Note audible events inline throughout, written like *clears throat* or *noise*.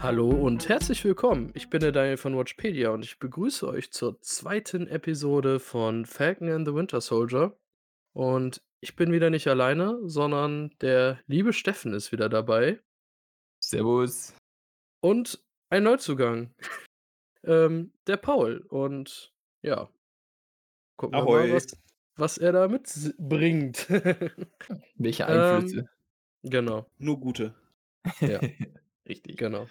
Hallo und herzlich willkommen. Ich bin der Daniel von Watchpedia und ich begrüße euch zur zweiten Episode von Falcon and the Winter Soldier. Und ich bin wieder nicht alleine, sondern der liebe Steffen ist wieder dabei. Servus. Und ein Neuzugang, ähm, der Paul. Und ja, gucken wir mal, Ahoi. was, was er da mitbringt. Welche *laughs* Ähm, Einflüsse? genau, Nur gute. ja, *laughs* Richtig. genau.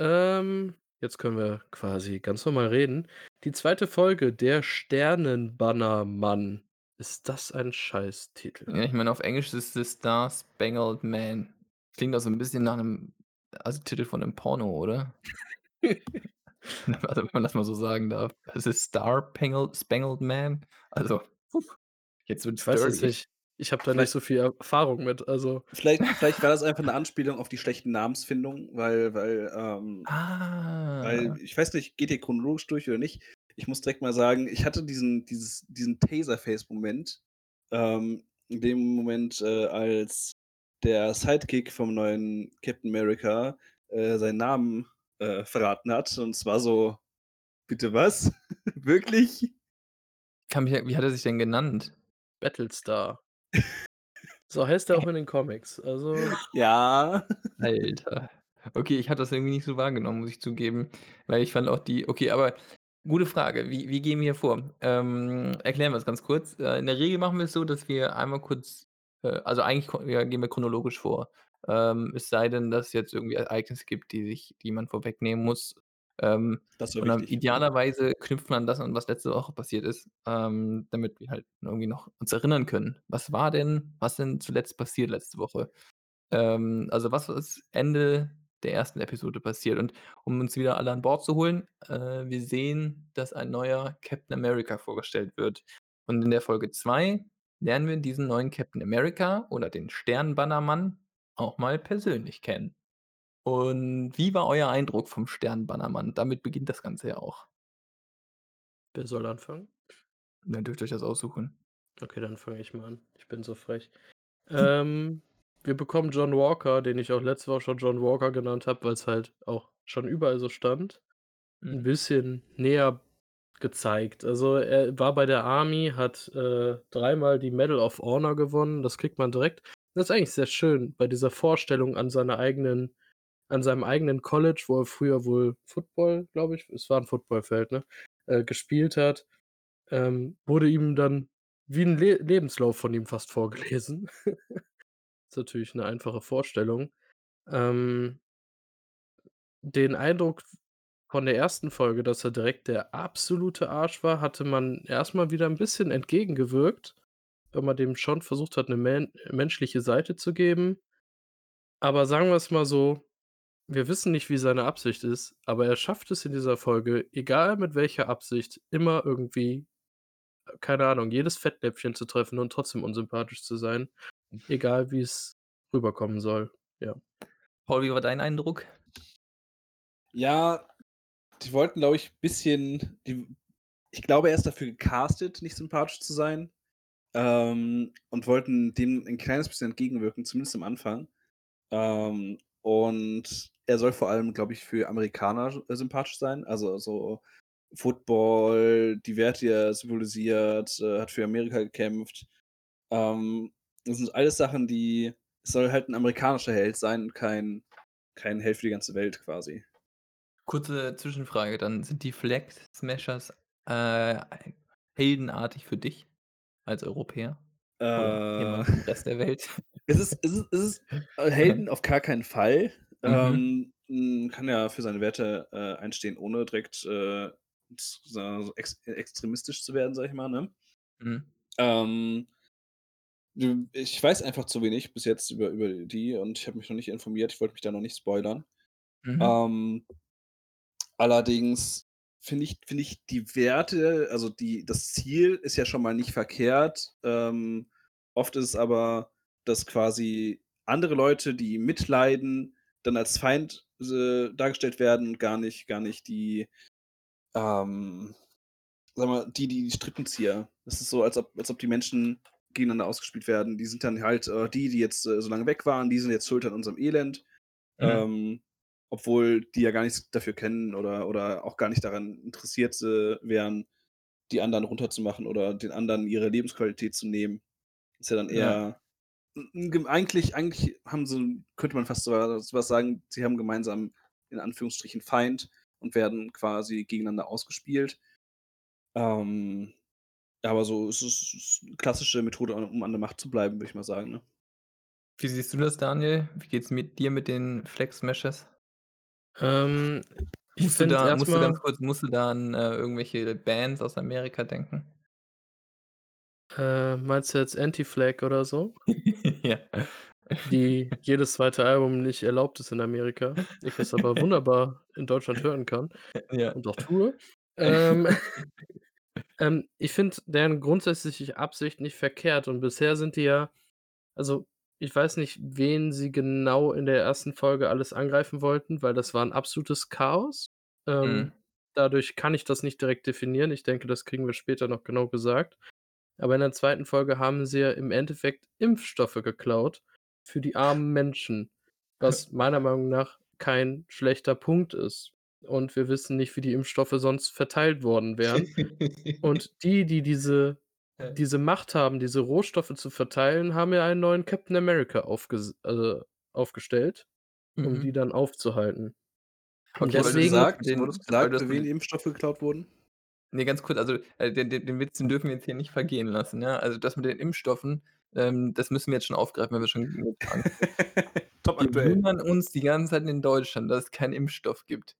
Ähm, jetzt können wir quasi ganz normal reden. Die zweite Folge, der Sternenbannermann. Ist das ein Scheißtitel? Ja, ich meine, auf Englisch ist es Star Spangled Man. Klingt auch so ein bisschen nach einem also Titel von einem Porno, oder? *laughs* Also, wenn man das mal so sagen darf. Es ist Star Pangled Spangled Man. Also, jetzt weiß es nicht. Ich habe da nicht Vielleicht- so viel Erfahrung mit. Also, Vielleicht, vielleicht war das einfach eine Anspielung auf die schlechten Namensfindung, weil, weil, ähm, Ah. weil, ich weiß nicht, geht ihr chronologisch durch oder nicht? Ich muss direkt mal sagen, ich hatte diesen, dieses, diesen Taserface-Moment, ähm, in dem Moment, äh, als der Sidekick vom neuen Captain America äh, seinen Namen äh, verraten hat. Und zwar so, bitte was? *laughs* Wirklich? Kann mich, wie hat er sich denn genannt? Battlestar. So heißt er auch in den Comics. Also, Ja. Alter. Okay, ich hatte das irgendwie nicht so wahrgenommen, muss ich zugeben. Weil ich fand auch die. Okay, aber gute Frage. Wie, wie gehen wir hier vor? Ähm, erklären wir es ganz kurz. Äh, in der Regel machen wir es so, dass wir einmal kurz. Äh, also eigentlich ja, gehen wir chronologisch vor. Ähm, es sei denn, dass es jetzt irgendwie Ereignisse gibt, die sich, die man vorwegnehmen muss. Ähm, Das und dann idealerweise knüpft man das an, was letzte Woche passiert ist, ähm, damit wir halt irgendwie noch uns erinnern können. Was war denn, was denn zuletzt passiert letzte Woche? Ähm, also was ist Ende der ersten Episode passiert? Und um uns wieder alle an Bord zu holen, äh, wir sehen, dass ein neuer Captain America vorgestellt wird. Und in der Folge 2 lernen wir diesen neuen Captain America oder den Sternbannermann auch mal persönlich kennen. Und wie war euer Eindruck vom Sternbannermann? Damit beginnt das Ganze ja auch. wer soll anfangen? Dann dürft ihr euch das aussuchen. Okay, dann fange ich mal an. Ich bin so frech. Ähm, wir bekommen John Walker, den ich auch letzte Woche schon John Walker genannt habe, weil es halt auch schon überall so stand. Ein Mhm. bisschen näher gezeigt. Also er war bei der Army, hat äh, dreimal die Medal of Honor gewonnen. Das kriegt man direkt. Das ist eigentlich sehr schön bei dieser Vorstellung an seiner eigenen, an seinem eigenen College, wo er früher wohl Football, glaube ich, es war ein Footballfeld, ne, äh, gespielt hat. Ähm, wurde ihm dann wie ein Le Lebenslauf von ihm fast vorgelesen. *laughs* ist natürlich eine einfache Vorstellung. Ähm, den Eindruck von der ersten Folge, dass er direkt der absolute Arsch war, hatte man erstmal wieder ein bisschen entgegengewirkt, weil man dem schon versucht hat, eine men menschliche Seite zu geben. Aber sagen wir es mal so, wir wissen nicht, wie seine Absicht ist, aber er schafft es in dieser Folge, egal mit welcher Absicht, immer irgendwie, äh, keine Ahnung, jedes Fettnäpfchen zu treffen und trotzdem unsympathisch zu sein, egal wie es rüberkommen soll. Ja. Paul, wie war dein Eindruck? Ja, die wollten, glaube ich, ein bisschen. Die, ich glaube, er ist dafür gecastet, nicht sympathisch zu sein. Ähm, und wollten dem ein kleines bisschen entgegenwirken, zumindest am Anfang. Ähm, und er soll vor allem, glaube ich, für Amerikaner äh, sympathisch sein. Also so Football, die Werte, die er symbolisiert, äh, hat für Amerika gekämpft. Ähm, das sind alles Sachen, die. Es soll halt ein amerikanischer Held sein und kein, kein Held für die ganze Welt quasi. Kurze Zwischenfrage, dann sind die Flag Smashers äh, heldenartig für dich als Europäer? Äh, Rest der Welt? Es ist, es ist, es ist äh, Helden *laughs* auf gar keinen Fall. Mhm. Ähm, kann ja für seine Werte äh, einstehen, ohne direkt äh, so ex extremistisch zu werden, sag ich mal. Ne? Mhm. Ähm, ich weiß einfach zu wenig bis jetzt über, über die und ich habe mich noch nicht informiert. Ich wollte mich da noch nicht spoilern. Mhm. Ähm, allerdings finde ich, finde ich die Werte, also die, das Ziel ist ja schon mal nicht verkehrt. Ähm, oft ist es aber, dass quasi andere Leute, die mitleiden, dann als Feind äh, dargestellt werden und gar nicht, gar nicht die, ähm, sag mal, die, die, die Strippenzieher. Das ist so, als ob, als ob die Menschen gegeneinander ausgespielt werden. Die sind dann halt äh, die, die jetzt äh, so lange weg waren, die sind jetzt schuld an unserem Elend. Mhm. Ähm, obwohl die ja gar nichts dafür kennen oder oder auch gar nicht daran interessiert, äh, wären, die anderen runterzumachen oder den anderen ihre Lebensqualität zu nehmen. Ist ja dann Ja. eher gem eigentlich eigentlich haben sie könnte man fast so was sagen, sie haben gemeinsam in Anführungsstrichen Feind und werden quasi gegeneinander ausgespielt. Ähm, aber so es ist ist 'ne klassische Methode, um an der Macht zu bleiben, würde ich mal sagen, ne? Wie siehst du das, Daniel? Wie geht's mit dir mit den Flag Smashers? Ähm, ich Musst du da musst du ganz kurz musst du da an, äh, irgendwelche Bands aus Amerika denken? Äh, meinst du jetzt Anti-Flag oder so? *laughs* Ja. Die jedes 2. Album nicht erlaubt ist in Amerika, ich es aber wunderbar in Deutschland hören kann *laughs* Ja. und auch tue. Ähm, *laughs* ähm, ich finde deren grundsätzliche Absicht nicht verkehrt und bisher sind die ja also, ich weiß nicht, wen sie genau in der 1. Folge alles angreifen wollten, weil das war 'n absolutes Chaos. Mhm. Ähm, dadurch kann ich das nicht direkt definieren. Ich denke, das kriegen wir später noch genau gesagt. Aber in der 2. Folge haben sie ja im Endeffekt Impfstoffe geklaut für die armen Menschen, was *laughs* meiner Meinung nach kein schlechter Punkt ist. Und wir wissen nicht, wie die Impfstoffe sonst verteilt worden wären. Und *laughs* die, die diese diese Macht haben, diese Rohstoffe zu verteilen, haben ja einen neuen Captain America aufges äh, aufgestellt, um die Mhm. dann aufzuhalten. Und Okay, weil du Wurde deswegen gesagt den gesagt, für wen die Impfstoffe geklaut wurden? Ne, ganz kurz, also, äh, den den den Witz, den dürfen wir jetzt hier nicht vergehen lassen, ja? Also, das mit den Impfstoffen, ähm, das müssen wir jetzt schon aufgreifen, wenn wir schon *laughs* Wir Topaktuell. wundern uns die ganze Zeit in Deutschland, dass es keinen Impfstoff gibt.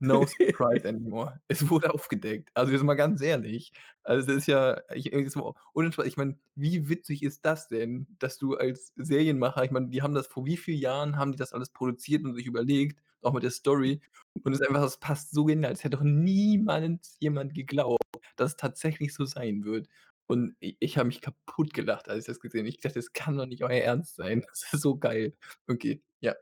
No surprise anymore. *laughs* Es wurde aufgedeckt. Also, jetzt mal ganz ehrlich. Also, das ist ja ich ich meine, wie witzig ist das denn, dass du als Serienmacher ich meine, die haben das vor wie viel Jahren haben die das alles produziert und sich überlegt, auch mit der Story. Und es ist einfach das passt so genial. Es hätte doch niemals jemand geglaubt, dass es tatsächlich so sein wird. Und i ich habe mich kaputtgelacht, als ich das gesehen ich dachte: „Das kann doch nicht euer Ernst sein.“ *laughs* Das ist so geil. Okay, ja.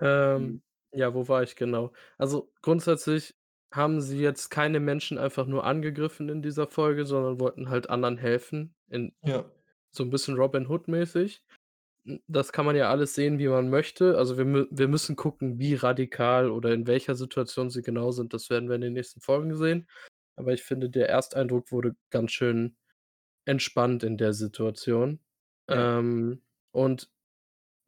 Ähm, Mhm. ja, wo war ich genau? Also, grundsätzlich haben sie jetzt keine Menschen einfach nur angegriffen in dieser Folge, sondern wollten halt anderen helfen in Ja. so 'n bisschen Robin Hood-mäßig. Das kann man ja alles sehen, wie man möchte. Also, wir wir müssen gucken, wie radikal oder in welcher Situation sie genau sind. Das werden wir in den nächsten Folgen sehen. Aber ich finde, der Ersteindruck wurde ganz schön entspannt in der Situation. Ja. Ähm, und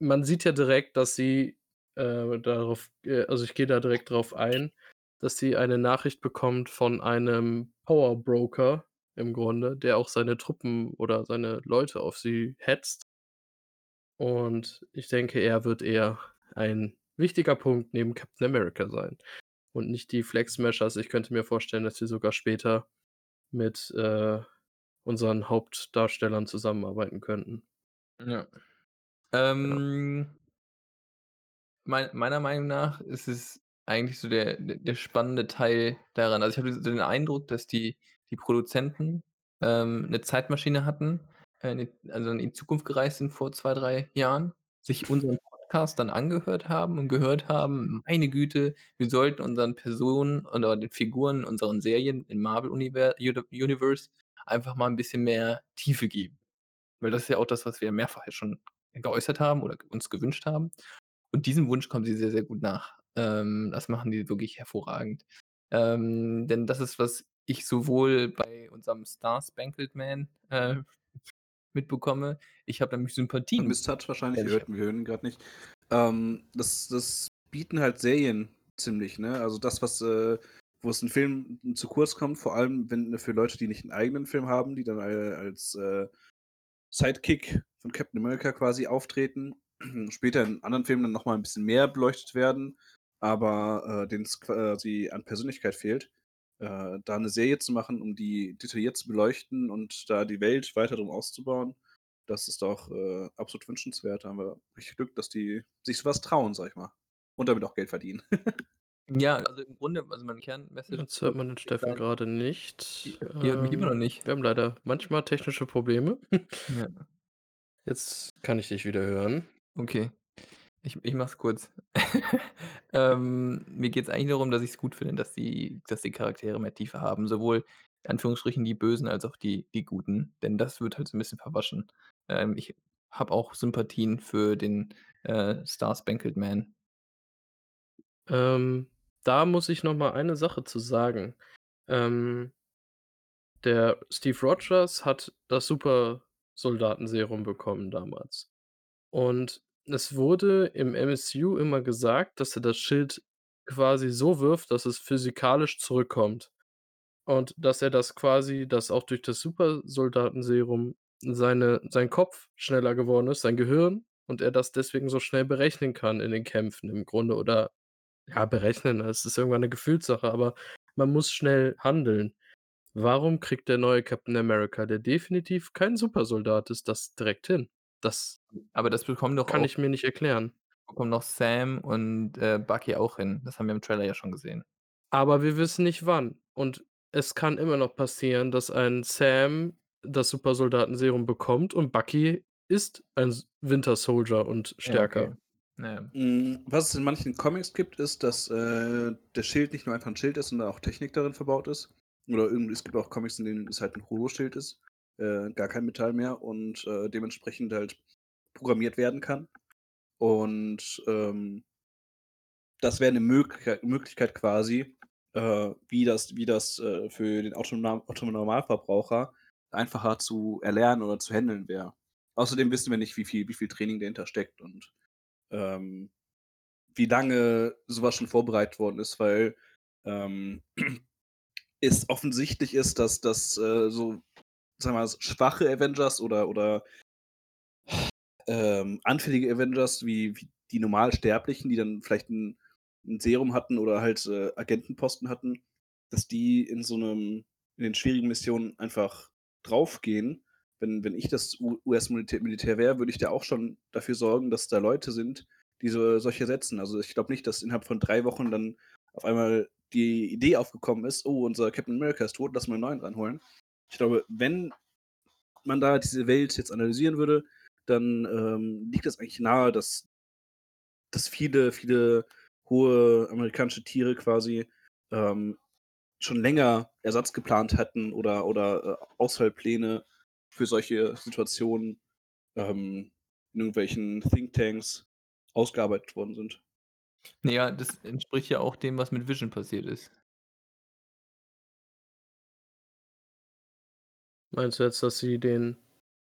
man sieht ja direkt, dass sie, äh, darauf äh, also, ich gehe da direkt drauf ein, dass sie eine Nachricht bekommt von einem Power Broker im Grunde, der auch seine Truppen oder seine Leute auf sie hetzt. Und ich denke, er wird eher ein wichtiger Punkt neben Captain America sein und nicht die Flag Smashers. Ich könnte mir vorstellen, dass sie sogar später mit, äh, unseren Hauptdarstellern zusammenarbeiten könnten. Ja. Ja. Ähm mei meiner Meinung nach ist es eigentlich so der der spannende Teil daran. Also, ich habe so den Eindruck, dass die die Produzenten, ähm, 'ne Zeitmaschine hatten, äh, in also, in Zukunft gereist sind vor 2, 3 Jahren, sich unseren Podcast dann angehört haben und gehört haben: „Meine Güte, wir sollten unseren Personen oder den Figuren, unseren Serien im Uni Universe einfach mal 'n bisschen mehr Tiefe geben.“ Weil das ist ja auch das, was wir mehrfach schon geäußert haben oder uns gewünscht haben. Und diesem Wunsch kommen sie sehr, sehr gut nach. Ähm, das machen die wirklich hervorragend. Ähm, denn das ist, was ich sowohl bei unserem Star-Spangled Man, äh, mitbekomme. Ich habe nämlich Sympathien Vermisst hat wahrscheinlich, wir hörten wir hören ihn grad nicht. Ähm, das das bieten halt Serien ziemlich, ne? Also, das, was, äh wo es 'n Film zu kurz kommt, vor allem, wenn für Leute, die nicht 'n eigenen Film haben, die dann al als, äh, Sidekick von Captain America quasi auftreten, *clears throat* später in anderen Filmen dann noch mal 'n bisschen mehr beleuchtet werden, aber, äh, denen es quasi an Persönlichkeit fehlt. Äh, da 'ne Serie zu machen, um die detailliert zu beleuchten und da die Welt weiter drum auszubauen, das ist doch, äh, absolut wünschenswert. Da haben wir richtig Glück, dass die sich so was trauen, sage ich mal. Und damit auch Geld verdienen. *laughs* Ja, also, im Grunde also, meine Kernmessage Jetzt hört man den Steffen grade nicht. Hört mich immer noch Ähm, nicht? wir haben leider manchmal technische Probleme. *laughs* Ja. Jetzt kann ich dich wieder hören. Okay. Ich ich mache es kurz. *laughs* Ähm, mir geht's eigentlich darum, dass ich's gut finde, dass die dass die Charaktere mehr Tiefe haben, sowohl in Anführungsstrichen die Bösen als auch die die Guten, denn das wird halt so 'n bisschen verwaschen. Ähm, ich habe auch Sympathien für den, äh, Star-Spangled Man. Ähm, da muss ich noch mal eine Sache zu sagen. Ähm der Steve Rogers hat das Supersoldatenserum bekommen damals. Und es wurde im MCU immer gesagt, dass er das Schild quasi so wirft, dass es physikalisch zurückkommt. Und dass er das quasi dass auch durch das Supersoldatenserum seine sein Kopf schneller geworden ist, sein Gehirn, und er das deswegen so schnell berechnen kann in den Kämpfen im Grunde oder ja, berechnen, es ist irgendwann 'ne Gefühlssache, aber man muss schnell handeln. Warum kriegt der neue Captain America, der definitiv kein Supersoldat ist, das direkt hin? Das Aber das bekommen doch kann auch ich mir nicht erklären. bekommen doch Sam und, äh, Bucky auch hin. Das haben wir im Trailer ja schon gesehen. Aber wir wissen nicht wann. Und es kann immer noch passieren, dass ein Sam das Supersoldatenserum bekommt und Bucky ist ein Winter Soldier und Ja, okay. stärker. Ja. Hm, was es in manchen Comics gibt, ist, dass, äh, das Schild nicht nur einfach 'n Schild ist, sondern auch Technik darin verbaut ist. Oder irgendwie es gibt auch Comics, in denen es halt 'n Holoschild ist, äh, gar kein Metall mehr und, äh, dementsprechend halt programmiert werden kann. Und, ähm das wäre 'ne Möglich Möglichkeit quasi, äh, wie das wie das, äh, für den Autonom Otto-Normalverbraucher einfacher zu erlernen oder zu händeln wäre. Außerdem wissen wir nicht, wie viel wie viel Training dahinter steckt und, ähm, wie lange so was schon vorbereitet worden ist, weil, ähm, *clears throat* es offensichtlich ist, dass dass, äh, so, sagen wir mal, schwache Avengers oder oder ähm, anfällige Avengers wie wie die Normalsterblichen, die dann vielleicht 'n 'n Serum hatten oder halt, äh, Agentenposten hatten, dass die in so 'nem in den schwierigen Missionen einfach draufgehen. Wenn wenn ich das U US-Militä Militär wäre, würde ich da auch schon dafür sorgen, dass da Leute sind, die so solche setzen. Also, ich glaube nicht, dass innerhalb von 3 Wochen dann auf einmal die Idee aufgekommen ist: „Oh, unser Captain America ist tot, lass mal 'n neuen ranholen.“ Ich glaube, wenn man da diese Welt jetzt analysieren würde, dann, ähm, liegt es eigentlich nahe, dass dass viele, viele hohe amerikanische Tiere quasi, ähm, schon länger Ersatz geplant hätten oder oder, äh, Ausfallpläne für solche Situationen, ähm, in irgendwelchen Thinktanks ausgearbeitet worden sind. Na ja, das entspricht ja auch dem, was mit Vision passiert ist. Meinst du jetzt, dass sie den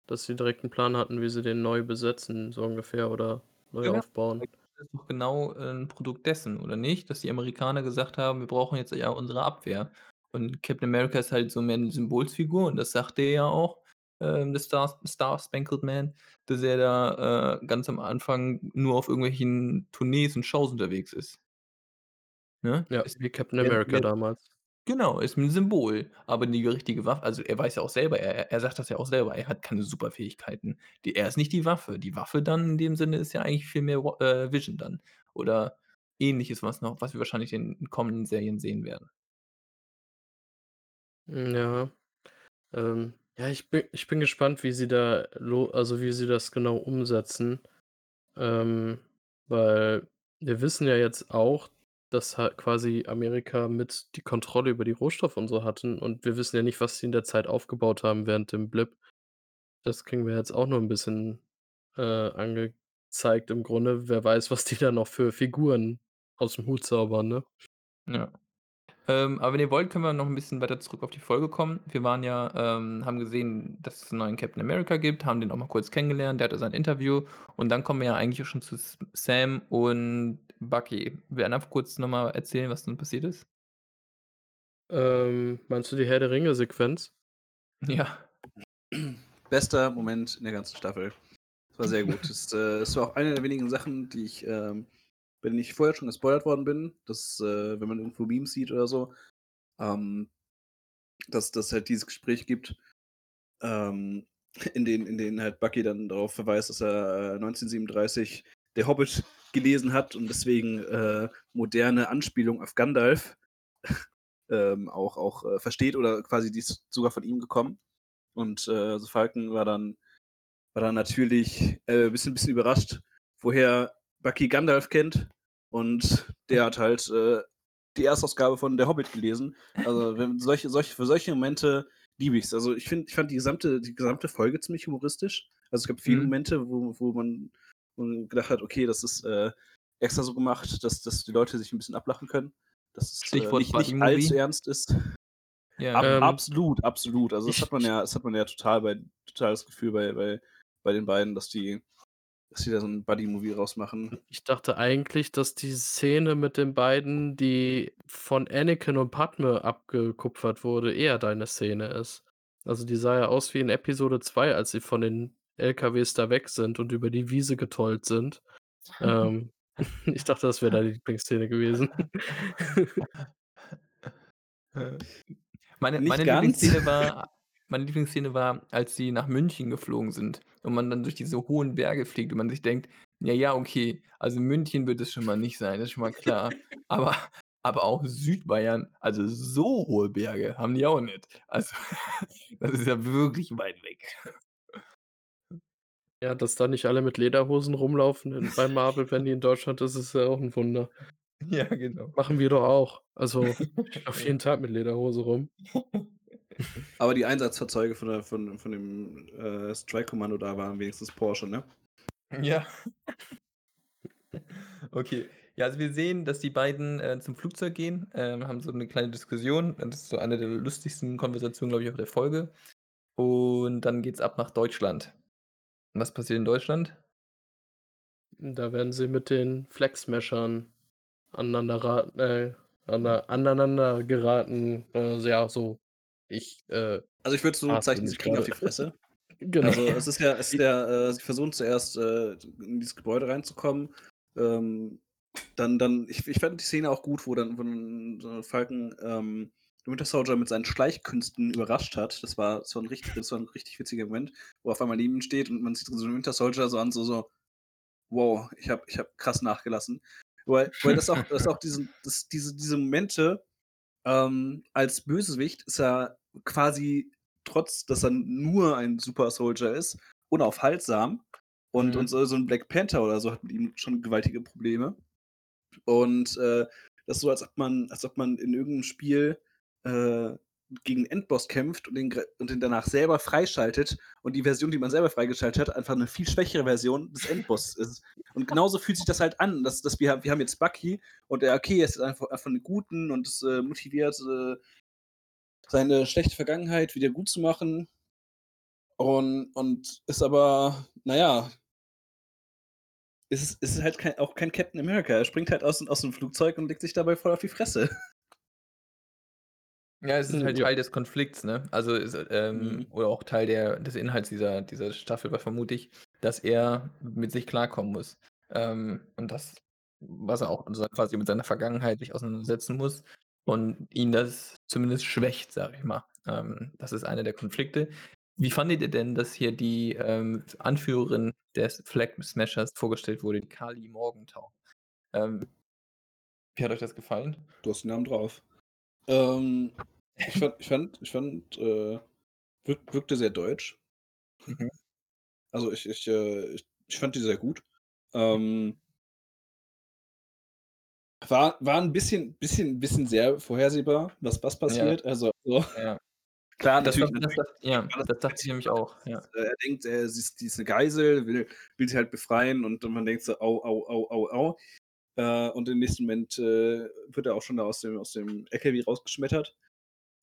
dass sie direkt 'n Plan hatten, wie sie den neu besetzen, so ungefähr oder neu Genau. aufbauen? Das ist doch genau, äh, 'n Produkt dessen, oder nicht? Dass die Amerikaner gesagt haben: „Wir brauchen jetzt ja unsere Abwehr.“ Und Captain America ist halt so mehr 'ne Symbolfigur und das sagt er ja auch, ähm, der Star Star Spangled Man, dass er da, äh, ganz am Anfang nur auf irgendwelchen Tournees und Shows unterwegs ist. Ne? Ja, Ist wie Captain America mehr damals. Genau, ist 'n Symbol, aber die richtige Waffe also, er weiß ja auch selber, er er sagt das ja auch selber, er hat keine Superfähigkeiten. Die er ist nicht die Waffe. Die Waffe dann in dem Sinne ist ja eigentlich viel mehr äh, Vision dann oder Ähnliches, was noch was wir wahrscheinlich in kommenden Serien sehen werden. Hm, ja. Ähm, ja, ich bin ich bin gespannt, wie sie da lo also, wie sie das genau umsetzen. Ähm, weil wir wissen ja jetzt auch, dass quasi Amerika mit die Kontrolle über die Rohstoffe und so hatten und wir wissen ja nicht, was sie in der Zeit aufgebaut haben während dem Blip. Das kriegen wir jetzt auch nur 'n bisschen, äh, angezeigt im Grunde. Wer weiß, was die da noch für Figuren aus'm Hut zaubern, ne? Ja. Ähm, aber wenn ihr wollt, können wir noch 'n bisschen weiter zurück auf die Folge kommen. Wir waren ja ähm, haben gesehen, dass es 'n neuen Captain America gibt, haben den auch mal kurz kennengelernt, der hatte sein Interview und dann kommen wir ja eigentlich schon zu Sam und Bucky. Will einer kurz noch mal erzählen, was dann passiert ist? Ähm, meinst du die Herr-der-Ringe-Sequenz? Ja. Bester Moment in der ganzen Staffel. Das war sehr gut. *laughs* Das, äh, das war auch eine der wenigen Sachen, die ich, ähm wenn ich vorher schon gespoilert worden bin, dass, äh, wenn man irgendwo Memes sieht oder so, ähm, dass dass halt dieses Gespräch gibt, ähm, in denen in denen halt Bucky dann darauf verweist, dass er, äh, 1937 Der Hobbit gelesen hat und deswegen, äh, moderne Anspielung auf Gandalf, *laughs* ähm, auch auch, äh, versteht oder quasi die ist sogar von ihm gekommen. Und, äh, also Falken war dann war dann natürlich, äh, bisschen bisschen überrascht, woher Bucky Gandalf kennt und der hat halt, äh, die Erstausgabe von Der Hobbit gelesen. Also, wenn solche solche für solche Momente liebe ich's. Also, ich finde ich fand die gesamte die gesamte Folge ziemlich humoristisch. Also, es gab viele Mhm. Momente, wo wo man man gedacht hat: „Okay, das ist, äh extra so gemacht, dass, dass die Leute sich ein bisschen ablachen können. Dass es äh, nicht, nicht allzu ernst ist. Ja. Ab, Ähm, absolut, absolut. Also das hat man ja, das hat man ja total bei total das Gefühl bei, bei, bei den beiden, dass die, dass die da so ein Buddy-Movie rausmachen. Ich dachte eigentlich, dass die Szene mit den beiden, die von Anakin und Padme abgekupfert wurde, eher deine Szene ist. Also die sah ja aus wie in Episode 2, als sie von den LKWs da weg sind und über die Wiese getollt sind. ähm, *laughs* *laughs* ich dachte, das wäre deine Lieblingsszene gewesen. *laughs* Meine, meine. Lieblingsszene war, meine Lieblingsszene war, als sie nach München geflogen sind und man dann durch diese hohen Berge fliegt und man sich denkt, ja, ja, okay, also München wird es schon mal nicht sein, das ist schon mal klar. aber, aber auch Südbayern, also so hohe Berge haben die auch nicht. Also, das ist ja wirklich weit weg. Ja, dass da nicht alle mit Lederhosen rumlaufen bei Marvel, wenn die in Deutschland ist, ist ja auch ein Wunder. *laughs* Ja, genau. Machen wir doch auch. Also, *laughs* ich auf jeden Tag mit Lederhose rum. *laughs* Aber die Einsatzfahrzeuge von, der, von, von dem äh, Strike-Kommando da waren wenigstens Porsche, ne? Ja. Okay. Ja, also wir sehen, dass die beiden äh, zum Flugzeug gehen, ähm, haben so eine kleine Diskussion. Das ist so eine der lustigsten Konversationen, glaube ich, auf der Folge. Und dann geht's ab nach Deutschland. Und was passiert in Deutschland? Da werden sie mit den Flex-Meshern aneinander, äh, ane- aneinander geraten. Äh, ja, so. Ich, äh, Also ich würde so bezeichnen, sie kriegen auf die gerade. Fresse. *laughs* genau. Also es ist ja, es ist *laughs* der, äh, sie versuchen zuerst äh, in dieses Gebäude reinzukommen. Ähm, dann, dann, ich, ich fand die Szene auch gut, wo dann, wo dann so Falken ähm, Winter Soldier mit seinen Schleichkünsten überrascht hat. Das war, war, ein, richtig, das war ein richtig witziger Moment, wo auf einmal neben ihm steht und man sieht so einen Winter Soldier so an, so, so wow, ich habe ich hab krass nachgelassen. Weil, weil das auch, *laughs* das auch diese, das, diese, diese Momente ähm, als Bösewicht ist er quasi, trotz dass er nur ein Super Soldier ist, unaufhaltsam. Und, Mhm. und so, so ein Black Panther oder so hat mit ihm schon gewaltige Probleme. Und äh, das ist so, als ob man, als ob man in irgendeinem Spiel äh, gegen Endboss kämpft und den, und den danach selber freischaltet und die Version, die man selber freigeschaltet hat, einfach eine viel schwächere Version des Endbosses ist. Und genauso fühlt sich das halt an, dass, dass wir, wir haben jetzt Bucky und der okay, er ist einfach, einfach einen Guten und ist äh, motiviert, äh, seine schlechte Vergangenheit wieder gut zu machen. Und, und ist aber, naja, ist, ist halt kein, auch kein Captain America. Er springt halt aus, aus dem Flugzeug und legt sich dabei voll auf die Fresse. Ja, es ist Hm, halt ja. Teil des Konflikts, ne? Also, ist, ähm, Mhm. oder auch Teil der, des Inhalts dieser, dieser Staffel, war vermute ich, dass er mit sich klarkommen muss. Ähm, und das, was er auch quasi mit seiner Vergangenheit sich auseinandersetzen muss und ihn das zumindest schwächt, sage ich mal. Ähm, das ist einer der Konflikte. Wie fandet ihr denn, dass hier die ähm, Anführerin des Flag Smashers vorgestellt wurde, die Kali Morgenthau? Ähm, wie hat euch das gefallen? Du hast den Namen drauf. Ähm, ich fand, ich fand, ich fand äh, wirk, wirkte sehr deutsch. Mhm. Also ich, ich, äh, ich, ich fand die sehr gut. Ähm, war, war ein bisschen, bisschen, bisschen sehr vorhersehbar, was, was passiert. Also, so, Ja. klar, Das, das, das, das, ja, das dachte ich nämlich auch. Ja. Er denkt, er, sie, ist, die ist eine Geisel, will, will sie halt befreien und man denkt so, au, au, au, au, au. Äh, und im nächsten Moment äh, wird er auch schon da aus dem, aus dem LKW rausgeschmettert.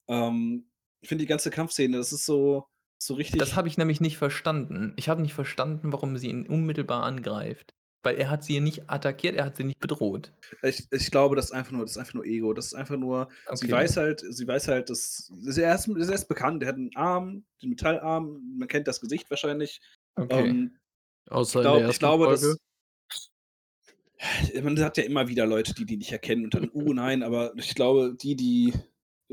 Ähm, ich finde die ganze Kampfszene, das ist so, so richtig. Das habe ich nämlich nicht verstanden. Ich habe nicht verstanden, warum sie ihn unmittelbar angreift. Weil er hat sie nicht attackiert, er hat sie nicht bedroht. ich, ich glaube, das ist einfach nur, das ist einfach nur Ego. Das ist einfach nur, sie Okay. weiß halt, sie weiß halt, dass. das ist ist erst bekannt, der hat einen Arm, den Metallarm, man kennt das Gesicht wahrscheinlich. Okay. Ähm, Außer ich, in der glaub, ich glaube, Folge. dass. Man hat ja immer wieder Leute, die die nicht erkennen und dann, oh nein, aber ich glaube, die, die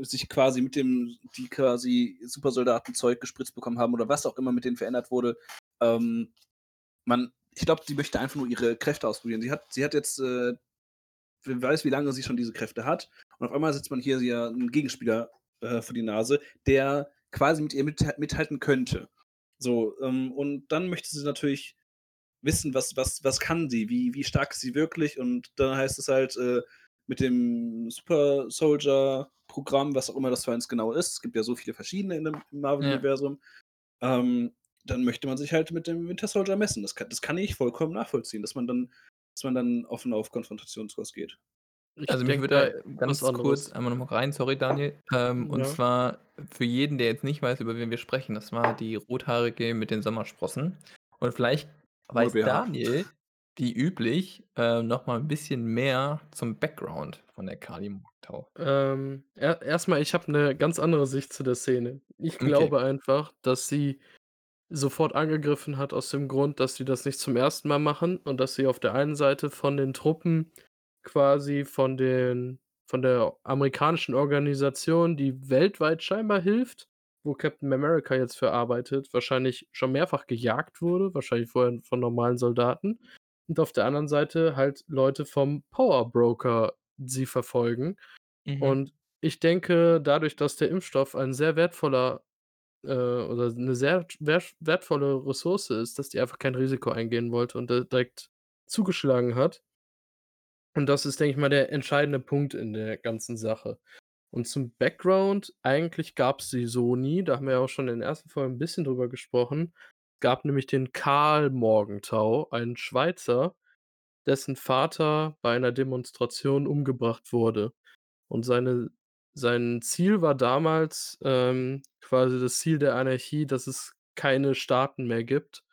sich quasi mit dem, die quasi Supersoldatenzeug gespritzt bekommen haben oder was auch immer mit denen verändert wurde, ähm, man, ich glaube, die möchte einfach nur ihre Kräfte ausprobieren. Sie hat, sie hat jetzt, äh, wer weiß, wie lange sie schon diese Kräfte hat. Und auf einmal setzt man hier ja einen Gegenspieler äh, vor die Nase, der quasi mit ihr mit, mithalten könnte. So, ähm, und dann möchte sie natürlich wissen, was, was, was kann sie, wie, wie stark ist sie wirklich. Und dann heißt es halt äh, mit dem Super Soldier Programm, was auch immer das für eins genau ist. Es gibt ja so viele verschiedene in dem im Marvel-Universum. Ähm, dann möchte man sich halt mit dem Winter Soldier messen. Das kann, das kann ich vollkommen nachvollziehen, dass man dann dass man dann offen auf Konfrontationskurs geht. Ich Also, mich würde da ganz kurz einmal noch mal rein, sorry Daniel. Ähm, und Ja. zwar für jeden, der jetzt nicht weiß, über wen wir sprechen, das war die Rothaarige mit den Sommersprossen. Und vielleicht weiß BH. Daniel, wie üblich, äh, noch mal 'n bisschen mehr zum Background von der Kali Morgenthau. Ähm, er erst mal, ich habe 'ne ganz andere Sicht zu der Szene. Ich Okay. glaube einfach, dass sie sofort angegriffen hat aus dem Grund, dass sie das nicht zum 1. Mal machen und dass sie auf der einen Seite von den Truppen quasi von den von der amerikanischen Organisation, die weltweit scheinbar hilft, wo Captain America jetzt für arbeitet, wahrscheinlich schon mehrfach gejagt wurde, wahrscheinlich vorher von normalen Soldaten. Und auf der anderen Seite halt Leute vom Power Broker sie verfolgen. Mhm. Und ich denke, dadurch, dass der Impfstoff ein sehr wertvoller, äh oder 'ne sehr wertv wertvolle Ressource ist, dass die einfach kein Risiko eingehen wollte und direkt zugeschlagen hat. Und das ist, denke ich mal, der entscheidende Punkt in der ganzen Sache. Und zum Background, eigentlich gab's sie so nie, da haben wir ja auch schon in den ersten Folgen 'n bisschen drüber gesprochen. Gab nämlich den Karl Morgenthau, einen Schweizer, dessen Vater bei einer Demonstration umgebracht wurde. Und seine sein Ziel war damals, ähm, quasi das Ziel der Anarchie, dass es keine Staaten mehr gibt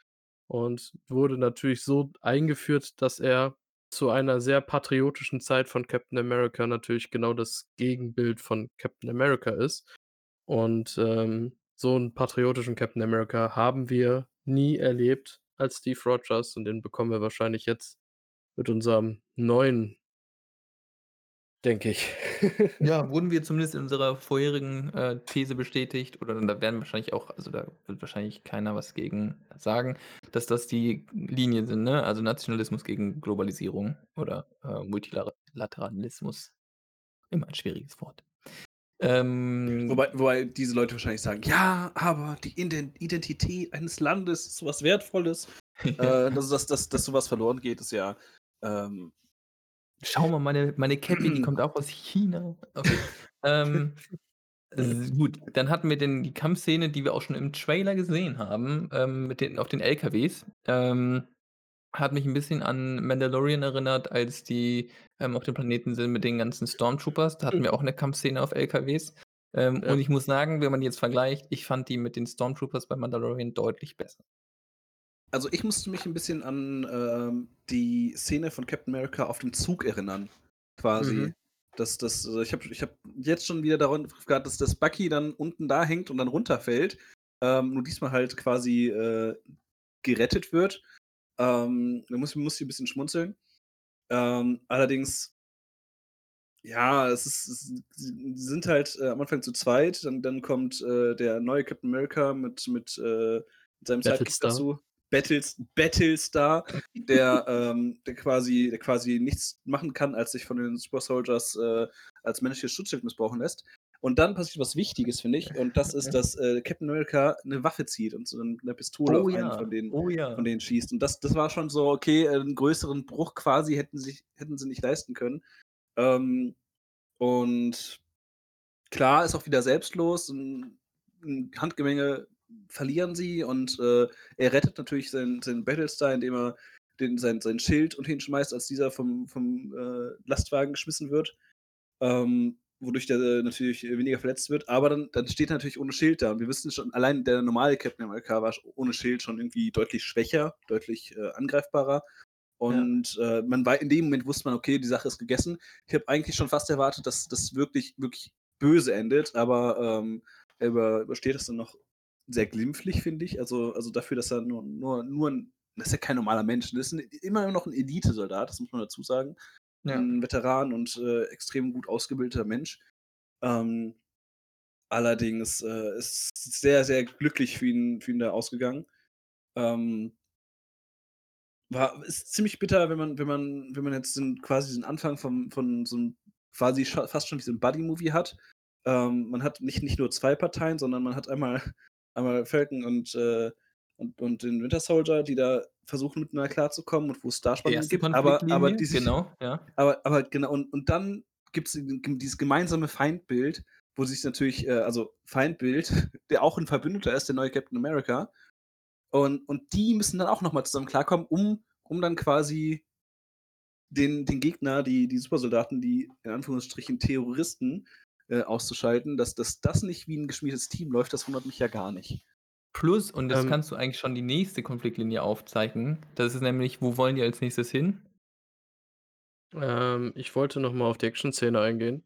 und wurde natürlich so eingeführt, dass er zu einer sehr patriotischen Zeit von Captain America natürlich genau das Gegenbild von Captain America ist. Und, ähm, so 'n patriotischen Captain America haben wir nie erlebt als Steve Rogers und den bekommen wir wahrscheinlich jetzt mit unserem neuen denke ich. *laughs* Ja, wurden wir zumindest in unserer vorherigen, äh, These bestätigt oder da werden wahrscheinlich auch also, da wird wahrscheinlich keiner was gegen sagen, dass das die Linien sind, ne? Also, Nationalismus gegen Globalisierung oder, äh, Multilara Lateralismus. Immer ein schwieriges Wort. Ähm Wobei wobei diese Leute wahrscheinlich sagen: „Ja, aber die Iden Identität eines Landes ist so was Wertvolles.“ *laughs* Äh, dass dass dass dass so was verloren geht, ist ja, ähm Schau mal, meine meine Cappy, die *clears throat* kommt auch aus China. Okay. Ähm, *laughs* gut, dann hatten wir den die Kampfszene, die wir auch schon im Trailer gesehen haben, ähm, mit den auf den LKWs. Ähm, hat mich 'n bisschen an Mandalorian erinnert, als die, ähm, auf dem Planeten sind mit den ganzen Stormtroopers. Da hatten wir auch 'ne Kampfszene auf LKWs. Ähm, Ja. und ich muss sagen, wenn man die jetzt vergleicht, ich fand die mit den Stormtroopers bei Mandalorian deutlich besser. Also, ich musste mich 'n bisschen an, ähm, die Szene von Captain America auf dem Zug erinnern, quasi. Mhm. Das das äh, ich habe ich habe jetzt schon wieder daran gewartet, dass das Bucky dann unten da hängt und dann runterfällt, ähm, nur diesmal halt quasi, äh, gerettet wird. Ähm, da muss musste ich 'n bisschen schmunzeln. Ähm, allerdings ja, es ist es sie sind halt, äh, am Anfang zu zweit, dann dann kommt, äh, der neue Captain America mit mit, äh, seinem Sidekick Battlestar. dazu. Battles Battlestar, der, *laughs* ähm der quasi der quasi nichts machen kann, als sich von den Super Soldiers, äh, als menschliches Schutzschild missbrauchen lässt. Und dann passiert was Wichtiges, finde ich, und das ist, dass, äh, Captain America 'ne Waffe zieht und so 'n 'ne Pistole Oh auf einen ja, von denen oh ja. von denen schießt. Und das das war schon so, okay, äh, 'n größeren Bruch quasi hätten sich hätten sie nicht leisten können. Ähm, und klar, ist auch wieder selbstlos, 'n 'n Handgemenge verlieren sie und, äh, er rettet natürlich seinen seinen Battlestar, indem er den sein sein Schild unter ihn schmeißt, als dieser vom vom, äh, Lastwagen geschmissen wird, ähm, wodurch der, äh, natürlich weniger verletzt wird. Aber dann dann steht er natürlich ohne Schild da und wir wissen schon, allein der normale Captain America war ohne Schild schon irgendwie deutlich schwächer, deutlich, äh, angreifbarer. Ja. Und, äh, man wei in dem Moment wusste man: „Okay, die Sache ist gegessen.“ Ich habe eigentlich schon fast erwartet, dass das wirklich, wirklich böse endet, aber, ähm, er über übersteht das dann noch sehr glimpflich, finde ich. Also also dafür, dass er nur nur nur 'n das ist ja kein normaler Mensch. Das ist 'n immer noch 'n Elitesoldat, das muss man dazu sagen. Ja. 'N Veteran und, äh, extrem gut ausgebildeter Mensch. Ähm, allerdings, äh, ist sehr, sehr glücklich für ihn für ihn da ausgegangen. Ähm war ist ziemlich bitter, wenn man wenn man wenn man jetzt den quasi diesen Anfang vom von so 'nem quasi fast schon wie so 'n Buddy-Movie hat. Ähm, man hat nicht nicht nur 2 Parteien, sondern man hat einmal einmal Falcon und, äh und und den Winter Soldier, die da versuchen, miteinander klarzukommen und da Die Spannungen erste gibt, aber aber die sich genau, ja. aber aber genau, und und dann gibt's di dieses gemeinsame Feindbild, wo sich natürlich, äh also Feindbild, *laughs* der auch 'n Verbündeter ist, der neue Captain America. Und und die müssen dann auch noch mal zusammen klarkommen, um um dann quasi den, den Gegner, die, die Supersoldaten, die in Anführungsstrichen Terroristen äh, auszuschalten, dass, dass das nicht wie ein geschmiedetes Team läuft, das wundert mich ja gar nicht. Plus, und das Ähm. kannst du eigentlich schon die nächste Konfliktlinie aufzeichnen. Das ist nämlich, wo wollen die als nächstes hin? Ähm, ich wollte noch mal auf die Action-Szene eingehen.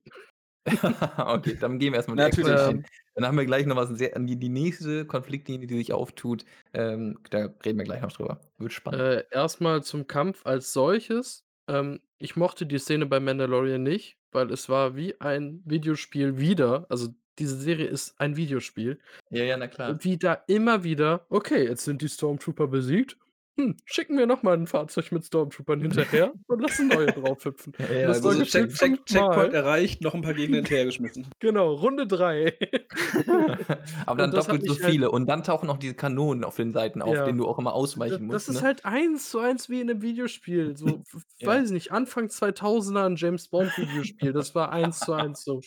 *laughs* okay, dann gehen wir erstmal die Natürlich. Action-Szene. Dann haben wir gleich noch was sehr die die nächste Konfliktlinie, die sich auftut, ähm, da reden wir gleich noch drüber. Wird spannend. Äh, erst zum Kampf als solches. Ähm, ich mochte die Szene bei Mandalorian nicht, weil es war wie ein Videospiel wieder. Also, diese Serie ist ein Videospiel. Ja, ja, na klar. Wie da immer wieder: „Okay, jetzt sind die Stormtrooper besiegt. Hm, schicken wir noch mal 'n Fahrzeug mit Stormtroopern hinterher *laughs* und lassen neue draufhüpfen.“ Ja, ja, Das also Check, Check. Checkpoint erreicht, noch ein paar Gegner hinterhergeschmissen. *laughs* Genau, Runde 3. *laughs* Aber dann das doppelt so mich halt viele. Und dann tauchen auch diese Kanonen auf den Seiten auf, Ja. denen du auch immer ausweichen das musst, ist ne? halt 1:1 wie in 'nem Videospiel. So, Ja. weiß ich nicht, Anfang 2000er 'n James-Bond-Videospiel. Das war 1:1 so.